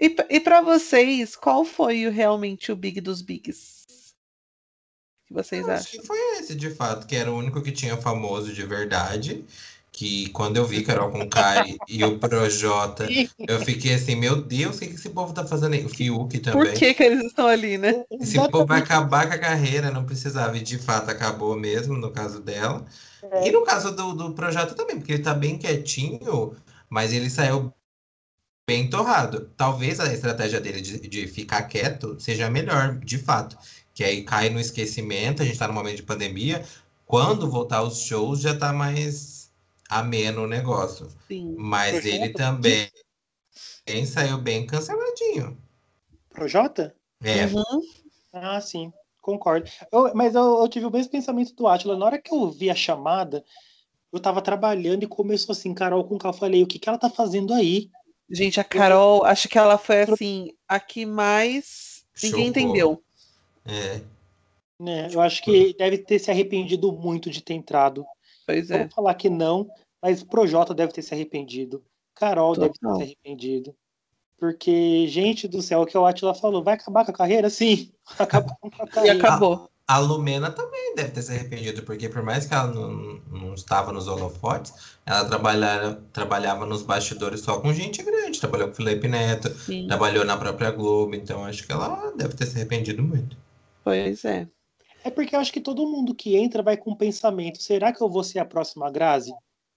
E, e para vocês, qual foi realmente o Big dos Bigs? que vocês Eu acham? Acho que foi esse, de fato, que era o único que tinha famoso de verdade que quando eu vi Carol com Kai e o Projota, eu fiquei assim, meu Deus, o que, que esse povo tá fazendo aí? O Fiuk também. Por que, que eles estão ali, né? Esse povo vai acabar com a carreira, não precisava. E de fato acabou mesmo, no caso dela. É. E no caso do, do Projota também, porque ele tá bem quietinho, mas ele saiu bem torrado. Talvez a estratégia dele de, de ficar quieto seja melhor, de fato. Que aí cai no esquecimento, a gente tá no momento de pandemia. Quando voltar os shows, já tá mais ameno o negócio. Sim. Mas Projota? ele também saiu bem canceladinho. Projota? É. Uhum. Ah, sim, concordo. Eu, mas eu, eu, tive o mesmo pensamento do Atila. Na hora que eu vi a chamada, eu tava trabalhando e começou assim, Carol com Cal. Falei, o que, que ela tá fazendo aí? Gente, a Carol, acho que ela foi assim, a que mais ninguém Chocou. entendeu. É. Né, eu acho que deve ter se arrependido muito de ter entrado. Pois é. Vou falar que não, mas Projota deve ter se arrependido. Carol Total. deve ter se arrependido. Porque, gente do céu, o que o Atila falou, vai acabar com a carreira? Sim, acabou com a carreira. E acabou. A, a Lumena também deve ter se arrependido, porque por mais que ela não, não estava nos holofotes, ela trabalhava, trabalhava nos bastidores só com gente grande. Trabalhou com o Felipe Neto, Sim. trabalhou na própria Globo, então acho que ela deve ter se arrependido muito. Pois é. É porque eu acho que todo mundo que entra vai com um pensamento: será que eu vou ser a próxima Grazi?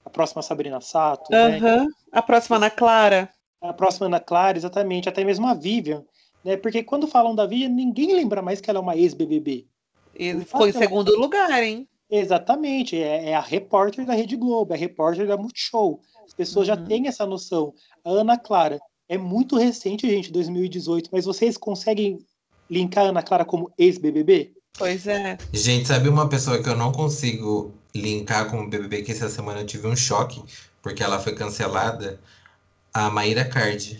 A próxima Sabrina Sato? Uhum. Né? A próxima Ana Clara. A próxima Ana Clara, exatamente. Até mesmo a Vivian. Né? Porque quando falam da Vivian, ninguém lembra mais que ela é uma ex-BBB. Ficou em segundo lugar, hein? Exatamente. É, é, a repórter da Rede Globo, é a repórter da Multishow. As pessoas uhum. já têm essa noção. A Ana Clara é muito recente, gente, 2018, mas vocês conseguem linkar a Ana Clara como ex-BBB? Pois é. Gente, sabe uma pessoa que eu não consigo linkar com o BBB que essa semana eu tive um choque porque ela foi cancelada? A Maíra Card.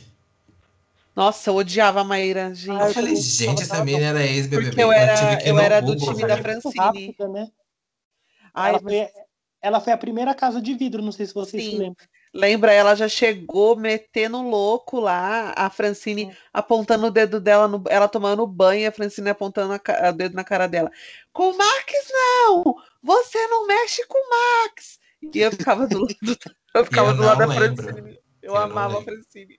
Nossa, eu odiava a Maíra, gente. eu falei, gente, essa menina era ex-BBB. Porque eu era, eu, eu era do time da Francine. Rápida, né? Ai, ela, foi, ela foi a primeira casa de vidro, não sei se vocês Sim. se lembram. Lembra, ela já chegou metendo louco lá, a Francine apontando o dedo dela, no, ela tomando banho, a Francine apontando o dedo na cara dela. Com o Max, não! Você não mexe com o Max! E eu ficava do lado. Eu ficava Eu do lado da. Francine. Eu, Eu amava a. Francine.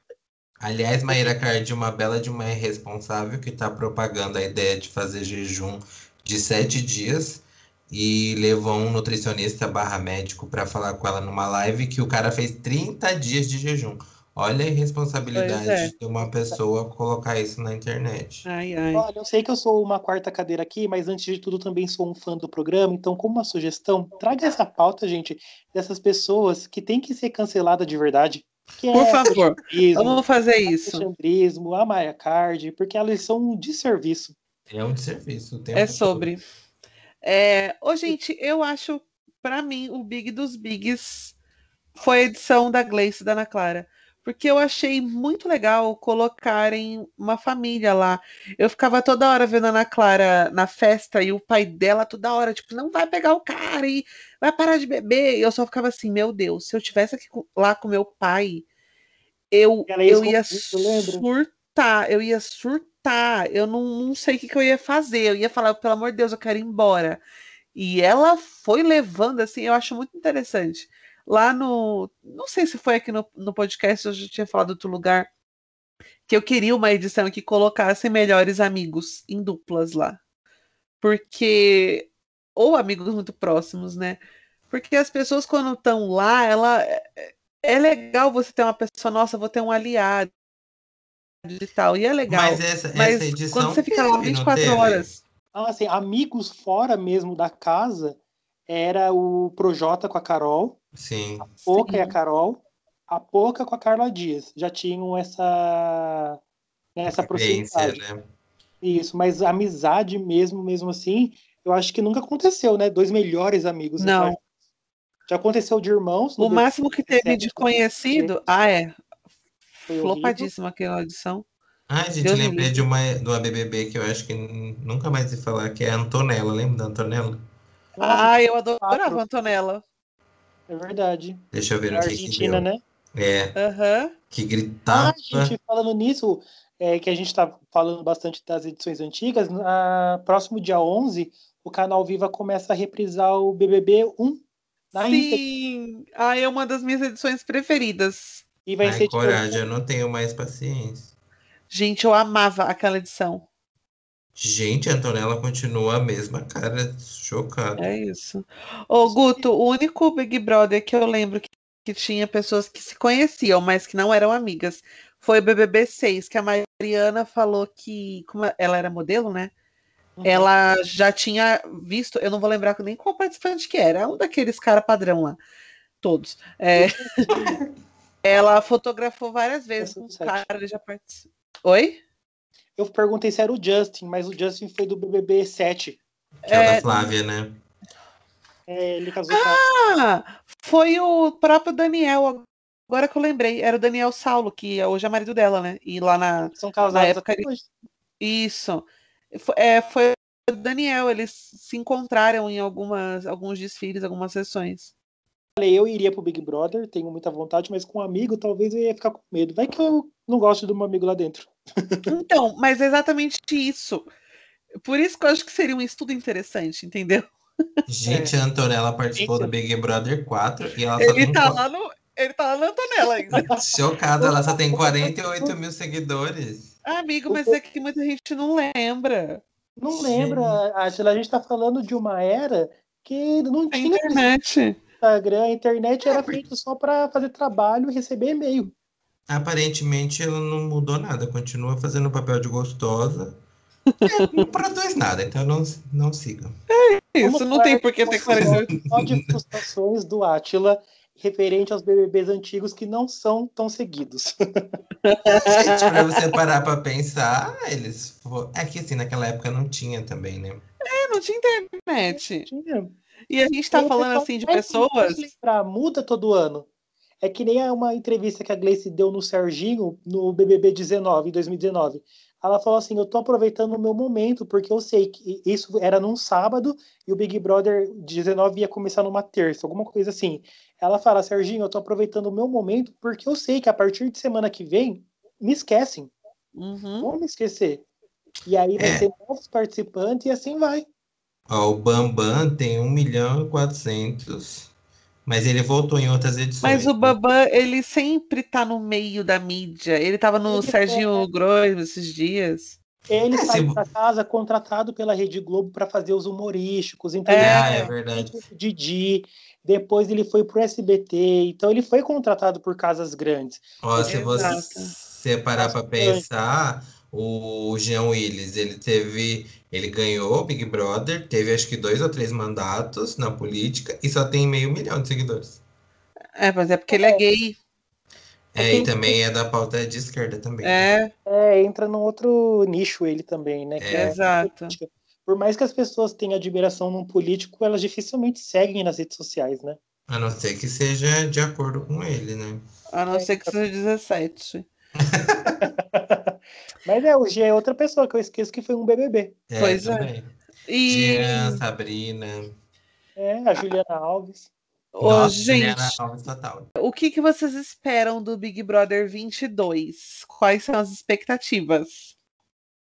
Aliás, Maíra Cardi, uma bela de uma irresponsável que tá propagando a ideia de fazer jejum de sete dias e levou um nutricionista barra médico para falar com ela numa live que o cara fez 30 dias de jejum. Olha a irresponsabilidade é. de uma pessoa colocar isso na internet. Ai, ai. Olha, eu sei que eu sou uma quarta cadeira aqui, mas antes de tudo também sou um fã do programa, então como uma sugestão, traga essa pauta, gente, dessas pessoas que tem que ser cancelada de verdade. Que Por é favor, vamos fazer isso. alexandrismo, a Maia Card, porque elas são um desserviço. É um desserviço. o É todo. É... Ô, gente, eu acho, pra mim, o Big dos Bigs foi a edição da Gleice da Ana Clara. Porque eu achei muito legal colocarem uma família lá. Eu ficava toda hora vendo a Ana Clara na festa e o pai dela toda hora, tipo, não vai pegar o cara e vai parar de beber. E eu só ficava assim, meu Deus, se eu tivesse aqui lá com meu pai, eu, eu ia surtar, eu ia surtar, eu não, não sei o que, que eu ia fazer, eu ia falar, pelo amor de Deus, eu quero ir embora. E ela foi levando, assim, eu acho muito interessante. Lá no, não sei se foi aqui no, no podcast, eu já tinha falado outro lugar, que eu queria uma edição que colocasse melhores amigos em duplas lá. Porque, ou amigos muito próximos, né? Porque as pessoas quando estão lá, ela é- é legal você ter uma pessoa, nossa, vou ter um aliado e tal, e é legal. Mas essa, Mas essa edição. quando você fica lá teve, não 24 teve? horas. Ah, assim, amigos fora mesmo da casa era o Projota com a Carol, Sim. Poca Sim. e a Carol, a Poca com a Carla Dias. Já tinham essa, né, essa proximidade. né? Isso, mas amizade mesmo, mesmo assim, eu acho que nunca aconteceu, né? Dois melhores amigos. Não. né? Já aconteceu de irmãos. O máximo que teve de BBB, conhecido. Ah, é. Foi Flopadíssima aquela edição. Ai, gente, Deus me lembrei de uma do ABBB que eu acho que nunca mais ia falar, que é a Antonella. Lembra da Antonella? Ah, eu adorava a Antonella. é verdade. Deixa eu ver Na o que que Argentina, deu. né? É, Aham. que Ah, gritava. gente, falando nisso, é, que a gente tá falando bastante das edições antigas, na próximo dia 11, o canal Viva começa a reprisar o BBB 1 na íntegra. Sim. Ah, é uma das minhas edições preferidas. E vai Ai, ser de coragem, eu não tenho mais paciência. Gente, eu amava aquela edição. Gente, a Antonella continua a mesma cara, chocado. É isso. Ô, Guto, o único Big Brother que eu lembro que, que tinha pessoas que se conheciam, mas que não eram amigas, foi o BBB 6, que a Mariana falou que, como ela era modelo, né? Uhum. Ela já tinha visto, eu não vou lembrar nem qual participante que era, um daqueles cara padrão lá, todos. É, ela fotografou várias vezes Essa com o cara, ele já participou. Oi? Eu perguntei se era o Justin, mas o Justin foi do BBB 7. Que é, o É. da Flávia, né? É, ele casou com. Ah, foi o próprio Daniel, agora que eu lembrei, era o Daniel Saulo, que hoje é marido dela, né? E lá na. São casados época até hoje. Isso. É, foi o Daniel, eles se encontraram em algumas, alguns desfiles, algumas sessões. Falei, eu iria pro Big Brother, tenho muita vontade, mas com um amigo talvez eu ia ficar com medo. Vai que eu não gosto do meu amigo lá dentro. Então, mas é exatamente isso. Por isso que eu acho que seria um estudo interessante, entendeu? Gente, a Antonella participou do Big Brother 4 e ela só Ele tá lá no. Ele tá lá na Antonella ainda. Chocada, ela só tem 48 mil seguidores. Amigo, mas é que muita gente não lembra. Não lembra, Angela, a gente tá falando de uma era que não A tinha internet. Instagram, a internet era feita só para fazer trabalho e receber e-mail. Aparentemente ela não mudou nada, continua fazendo o papel de gostosa. É, não produz nada, então não, não sigam. Isso, Vamos não tem por que ter 48. Só de frustrações do Átila referente aos BBBs antigos que não são tão seguidos. Gente, pra você parar pra pensar, eles. É que assim, naquela época não tinha também, né? É, não tinha internet. Tinha. E a gente tá Aí o falando assim de pessoas. lembrar, muda todo ano. É que nem uma entrevista que a Gleice deu no Serginho no BBB 19, em 2019. Ela falou assim: Eu tô aproveitando o meu momento, porque eu sei que isso era num sábado e o Big Brother 19 ia começar numa terça, alguma coisa assim. Ela fala: Serginho, eu tô aproveitando o meu momento, porque eu sei que a partir de semana que vem me esquecem. Uhum. Vão me esquecer. E aí vai É. ter novos participantes e assim vai. Ó, o Bambam tem 1 milhão e 400 Mas ele voltou em outras edições. Mas o né? Bambam, ele sempre tá no meio da mídia. Ele tava no Ele Serginho é. Grosso esses dias. Ele É, sai se- da casa contratado pela Rede Globo para fazer os humorísticos, entendeu? É. Ah, é verdade. Didi, depois ele foi pro SBT, então ele foi contratado por casas grandes. Ó, se você parar pra pensar, o Jean Willis, ele teve. Ele ganhou o Big Brother, teve acho que dois ou três mandatos na política e só tem meio milhão de seguidores. É, mas é porque ele é gay. É, e também é da pauta de esquerda também. né? É, É, entra num outro nicho ele também, né? que É. é exato. Por mais que as pessoas tenham admiração num político, elas dificilmente seguem nas redes sociais, né? A não ser que seja de acordo com ele, né? A não ser que seja 17. Mas é, o G é outra pessoa que eu esqueço que foi um BBB. É, Pois é. E. Jean, Sabrina. É, a Juliana Alves. Ô, Nossa, gente, o que, que vocês esperam do Big Brother 22? Quais são as expectativas?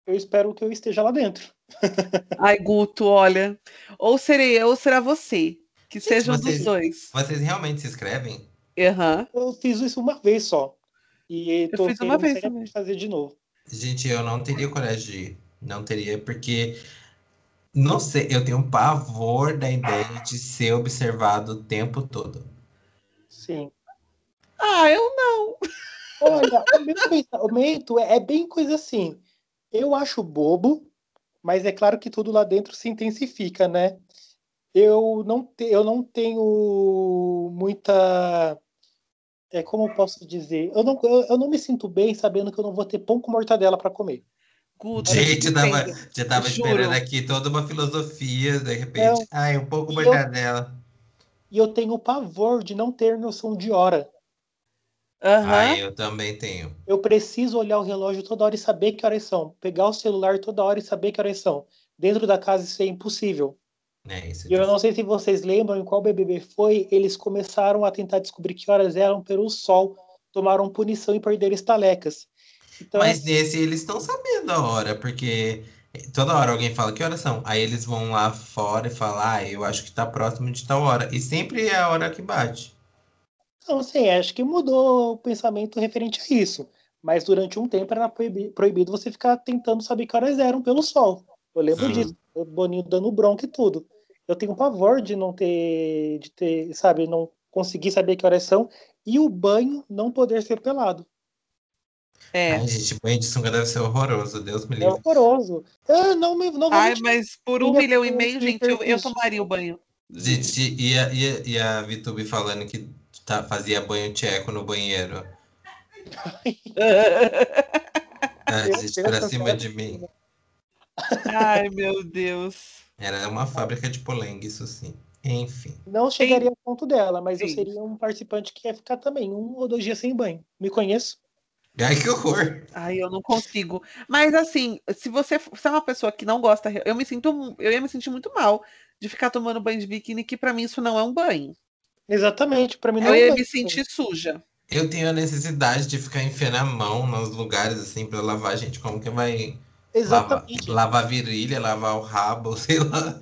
Eu espero que eu esteja lá dentro. Ai, Guto, olha. Ou serei eu ou será você. Que seja um vocês- dos dois. Vocês realmente se inscrevem? Aham. Eu fiz isso uma vez só. E Eu tô fiz uma vez também. fazer de novo. Gente, eu não teria coragem de ir. Não teria, porque. Não sei, eu tenho um pavor da ideia de ser observado o tempo todo. Sim. Ah, eu não. Olha, o meu pensamento é é bem coisa assim. Eu acho bobo, mas é claro que tudo lá dentro se intensifica, né? Eu não, te, eu não tenho muita. É, como eu posso dizer? Eu não, eu, eu não me sinto bem sabendo que eu não vou ter pão com mortadela para comer. Guto, Gente, eu tava, já tava Juro. esperando aqui toda uma filosofia, de repente. Não. Ai, um pouco eu- mortadela. E eu tenho pavor de não ter noção de hora. Aham. Ai, eu também tenho. Eu preciso olhar o relógio toda hora e saber que horas são. Pegar o celular toda hora e saber que horas são. Dentro da casa isso é impossível. É, isso E eu não sei se vocês lembram em qual BBB foi, eles começaram a tentar descobrir que horas eram pelo sol, tomaram punição e perderam estalecas. Então, Mas nesse eles estão sabendo a hora, porque toda hora alguém fala que horas são. Aí eles vão lá fora e falam, ah, eu acho que tá próximo de tal hora. E sempre é a hora que bate. não sei, acho que mudou o pensamento referente a isso. Mas durante um tempo era proibi- proibido você ficar tentando saber que horas eram pelo sol. Eu lembro Sim. disso, o Boninho dando bronca e tudo. Eu tenho pavor de não ter, de ter, sabe, não conseguir saber que horas são e o banho não poder ser pelado. É. Ai, gente, banho de sunga deve ser horroroso, Deus me É livre. horroroso. Eu não me não vou Ai, mas por um milhão e meio, gente, eu, eu tomaria o banho. Gente, e a, e a, e a Vitube falando que tá, fazia banho tcheco no banheiro. Ah, Meu gente, pra do cima de mim. Ai, meu Deus. Era uma fábrica de polengue, isso sim. Enfim. Não chegaria ao ponto dela, mas eu Sim. seria um participante que ia ficar também um ou dois dias sem banho. Me conheço? Ai, que horror! Ai, eu não consigo. Mas assim, se você se é uma pessoa que não gosta, eu me sinto, eu ia me sentir muito mal de ficar tomando banho de biquíni, que pra mim isso não é um banho. Exatamente, para mim não Eu é ia banho. me sentir suja. Eu tenho a necessidade de ficar enfiando a mão nos lugares assim pra lavar, gente. Como que vai Exatamente. lavar a virilha, lavar o rabo, sei lá.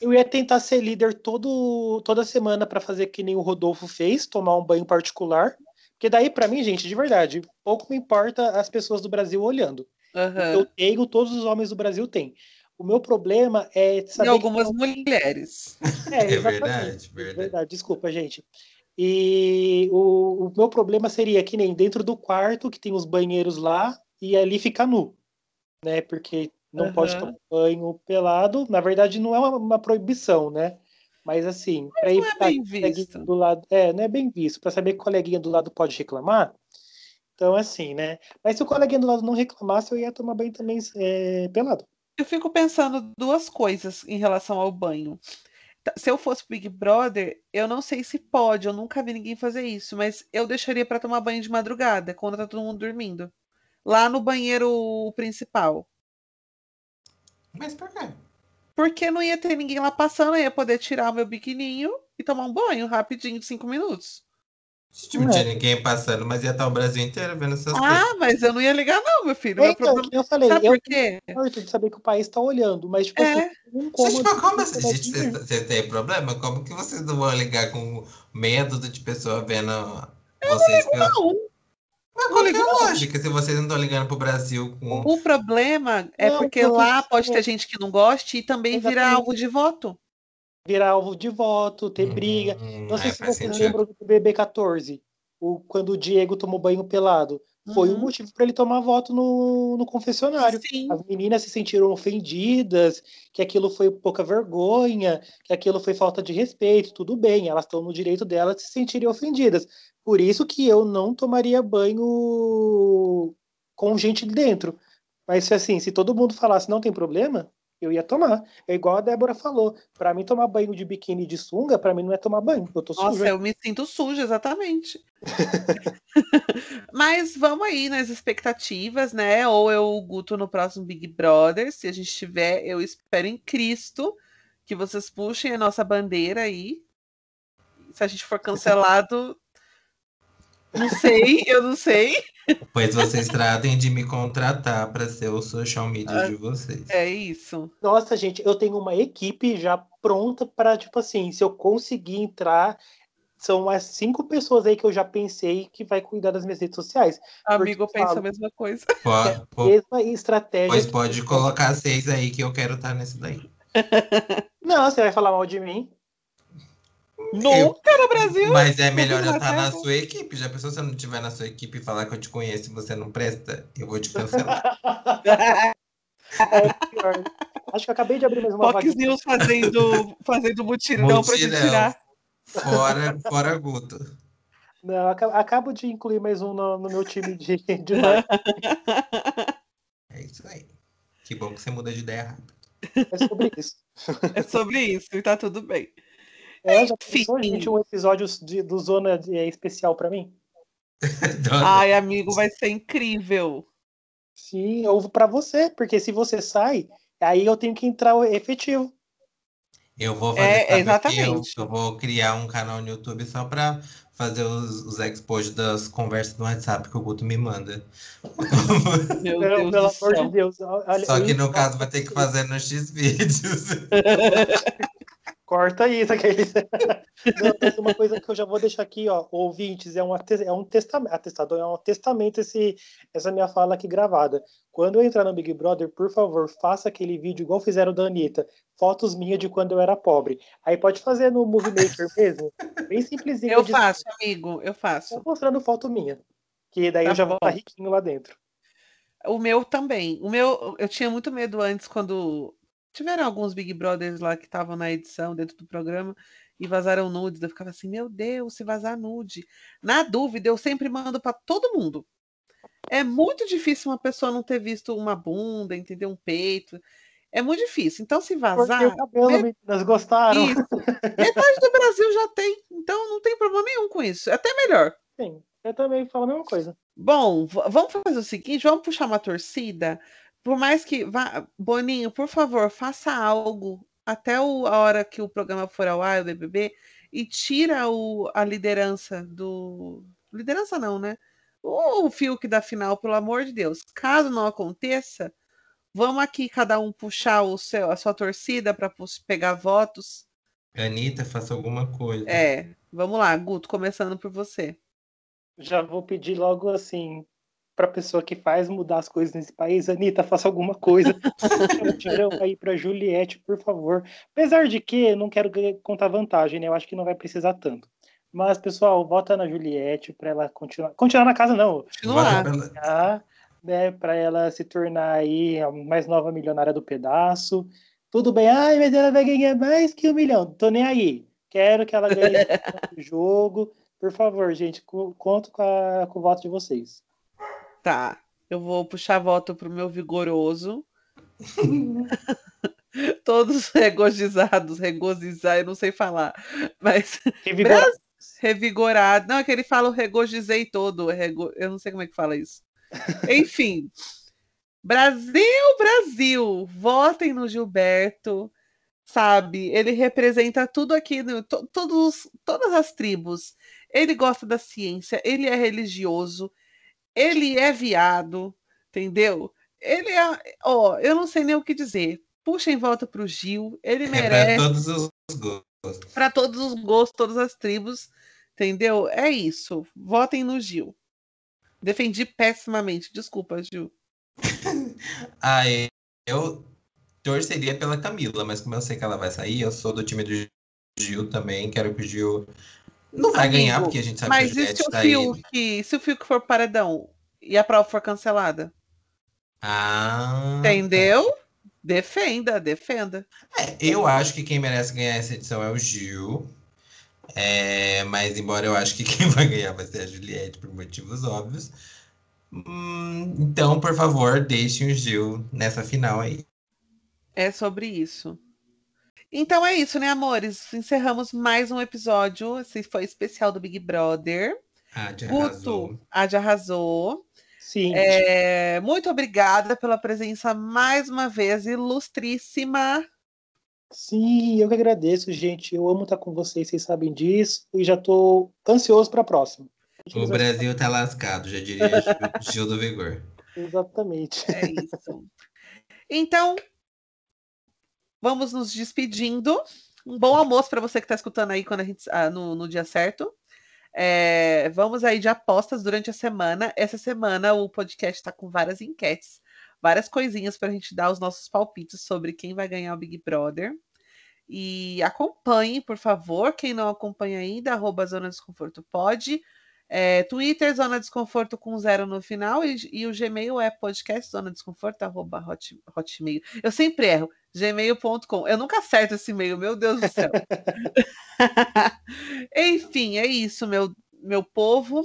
Eu ia tentar ser líder todo, toda semana para fazer que nem o Rodolfo fez, tomar um banho particular. Porque daí, para mim, gente, de verdade, pouco me importa as pessoas do Brasil olhando. Aham. Eu tenho, todos os homens do Brasil têm. O meu problema é E saber. algumas que... mulheres. É, É verdade, verdade. Verdade, desculpa, gente. E o, o meu problema seria que nem dentro do quarto, que tem os banheiros lá, e ali ficar nu. Né? Porque não Aham. pode tomar banho pelado. Na verdade, não é uma, uma proibição, né? Mas assim, para não é bem visto. do lado. É, não é bem visto. Para saber que o coleguinha do lado pode reclamar. Então, assim, né? Mas se o coleguinha do lado não reclamasse, eu ia tomar banho também é, pelado. Eu fico pensando duas coisas em relação ao banho. Tá, Se eu fosse Big Brother, eu não sei se pode, eu nunca vi ninguém fazer isso, mas eu deixaria pra tomar banho de madrugada, quando tá todo mundo dormindo. Lá no banheiro principal. Mas por quê? Porque não ia ter ninguém lá passando, eu ia poder tirar o meu biquininho e tomar um banho rapidinho, cinco minutos. Tipo, não tinha é. ninguém passando, mas ia estar o Brasil inteiro vendo essas ah, coisas. Ah, mas eu não ia ligar, não, meu filho. É, então, problema... eu falei, Sabe eu por quê? de saber que o país está olhando, mas tipo, é. assim, como gente, como assim? Gente, vocês têm problema? Como que vocês não vão ligar com medo de pessoa vendo eu vocês? Não, ligo, não. Mas qual é a lógica se vocês não estão ligando pro Brasil com. O problema é não, porque lá pode ter gente que não goste e também Exatamente. virar alvo de voto. Virar alvo de voto, ter hum, briga. Não sei é, se vocês lembram do BB14, o, quando o Diego tomou banho pelado. Foi o uhum. um motivo para ele tomar voto no, no confessionário. Sim. As meninas se sentiram ofendidas, que aquilo foi pouca vergonha, que aquilo foi falta de respeito. Tudo bem, elas estão no direito delas de se sentirem ofendidas. Por isso que eu não tomaria banho com gente dentro. Mas assim, se todo mundo falasse não tem problema, eu ia tomar. É igual a Débora falou. Para mim, tomar banho de biquíni de sunga, para mim não é tomar banho. Eu tô Nossa, suja. eu me sinto suja, exatamente. Mas vamos aí nas expectativas, né? Ou eu Guto no próximo Big Brother. Se a gente tiver, eu espero em Cristo que vocês puxem a nossa bandeira aí. Se a gente for cancelado, não sei, eu não sei. Pois vocês tratem de me contratar para ser o social media ah, de vocês. É isso. Nossa, gente, eu tenho uma equipe já pronta para, tipo assim, se eu conseguir entrar, são umas cinco pessoas aí que eu já pensei que vai cuidar das minhas redes sociais. Amigo, eu penso a mesma coisa. Pode, é mesma estratégia. Pois pode colocar seis aí que eu quero estar nesse daí. Não, você vai falar mal de mim. Nunca eu, no Brasil. Mas é melhor eu estar na sua equipe. Já pensou se eu não estiver na sua equipe e falar que eu te conheço e você não presta? Eu vou te cancelar. é pior. Acho que acabei de abrir mais uma Fox News fazendo, fazendo mutirão, para te tirar. Fora, fora Guto. Não, acabo de incluir mais um no, no meu time de, de É isso aí. Que bom que você muda de ideia rápido. É sobre isso. É sobre isso, e tá tudo bem. É, já pensou, gente, um episódio de, do Zona é especial para mim? Ai, amigo, vai ser incrível. Sim, ou para você, porque se você sai, aí eu tenho que entrar efetivo. Eu vou fazer é, exatamente. Eu, eu, vou criar um canal no YouTube só para fazer os, os expos das conversas no WhatsApp que o Guto me manda. Meu Deus pelo amor de Deus. Olha, só que no caso vai ter que fazer nos X vídeos. Corta isso, aqueles. Não, uma coisa que eu já vou deixar aqui, ó, ouvintes, é um, é um testamento, atestador, é um testamento esse, essa minha fala aqui gravada. Quando eu entrar no Big Brother, por favor, faça aquele vídeo igual fizeram da Anitta, fotos minhas de quando eu era pobre. Aí pode fazer no Movie Maker mesmo, bem simplesinho. Eu faço, amigo, eu faço. Tô mostrando foto minha, que daí tá eu já bom. vou estar riquinho lá dentro. O meu também. O meu, eu tinha muito medo antes quando tiveram alguns Big Brothers lá que estavam na edição dentro do programa e vazaram nudes. Eu ficava assim, meu Deus, se vazar nude. Na dúvida, eu sempre mando para todo mundo. É muito difícil uma pessoa não ter visto uma bunda, entender um peito. É muito difícil. Então, se vazar. Porque o cabelo, met... meninas, gostaram. Isso. Metade do Brasil já tem. Então, não tem problema nenhum com isso. É até melhor. Sim, eu também falo a mesma coisa. Bom, vamos fazer o seguinte: vamos puxar uma torcida por mais que vá, Boninho, por favor, faça algo até o, a hora que o programa for ao ar, o BBB, e tira o, a liderança do. Liderança não, né? O Fiuk da final, pelo amor de Deus. Caso não aconteça, vamos aqui cada um puxar o seu, a sua torcida para pegar votos. Anitta, faça alguma coisa. É, vamos lá, Guto, começando por você. Já vou pedir logo assim, para a pessoa que faz mudar as coisas nesse país. Anitta, faça alguma coisa. Tirão aí para Juliette, por favor. Apesar de que não quero contar vantagem, né? Eu acho que não vai precisar tanto. Mas, pessoal, vota na Juliette para ela continuar. Continuar na casa, não. Continuar. Né, para ela se tornar aí a mais nova milionária do pedaço. Tudo bem, ai, mas ela vai ganhar mais que um milhão. Tô nem aí. Quero que ela ganhe o jogo. Por favor, gente, conto com, a, com o voto de vocês. Tá. Eu vou puxar voto pro meu vigoroso. Todos regozijados, regozizar, eu não sei falar. Mas. Revigorado. Revigorado. Não, é que ele fala o regozijei todo. Rego... Eu não sei como é que fala isso. Enfim. Brasil, Brasil! Votem no Gilberto. Sabe? Ele representa tudo aqui, to, todos, todas as tribos. ele gosta da ciência, ele é religioso, ele é viado, entendeu? Ele é. Ó, eu não sei nem o que dizer. Puxa em volta pro Gil, ele É merece. pra todos os gostos. Para todos os gostos, todas as tribos, entendeu? É isso. Votem no Gil. Defendi pessimamente. Desculpa, Gil. Ah, eu torceria pela Camila, mas como eu sei que ela vai sair, eu sou do time do Gil também. Quero que o Gil não vai Amigo, ganhar, porque a gente sabe Mas que a e Juliette tá aí. Fiuk, se o Fiuk for paredão e a prova for cancelada? Ah, Entendeu? Defenda, defenda. É, eu acho que quem merece ganhar essa edição é o Gil. É, mas embora eu acho que quem vai ganhar vai ser a Juliette por motivos óbvios. Hum, então, por favor, deixem o Gil nessa final aí. É sobre isso. Então é isso, né, amores? Encerramos mais um episódio. Esse foi especial do Big Brother. Ah, de Guto, de arrasou. Sim. É, muito obrigada pela presença mais uma vez, ilustríssima. Sim, eu que agradeço, gente. Eu amo estar com vocês, vocês sabem disso. E já tô ansioso para a próxima. O Brasil tá lascado, já diria Gil do Vigor. Exatamente. É isso. Então, vamos nos despedindo. Um bom almoço para você que está escutando aí quando a gente, ah, no, no dia certo. É, vamos aí de apostas durante a semana. Essa semana o podcast está com várias enquetes, várias coisinhas para a gente dar os nossos palpites sobre quem vai ganhar o Big Brother. E acompanhe, por favor, quem não acompanha ainda, arroba Zona Desconforto pode. É, Twitter, Zona Desconforto com zero no final, e, e o Gmail é podcast Zona Desconforto, arroba hot, hotmail. Eu sempre erro, gmail.com. Eu nunca acerto esse e-mail, meu Deus do céu. Enfim, é isso, meu, meu povo.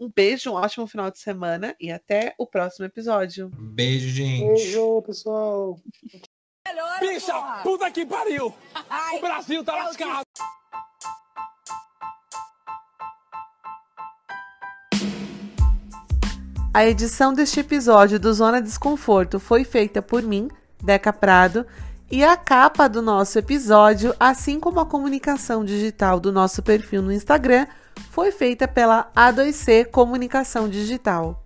Um beijo, um ótimo final de semana e até o próximo episódio. Beijo, gente. Beijo, pessoal. Bicha, puta que pariu! O Brasil tá lascado! A edição deste episódio do Zona Desconforto foi feita por mim, Deca Prado, e a capa do nosso episódio, assim como a comunicação digital do nosso perfil no Instagram, foi feita pela A2C Comunicação Digital.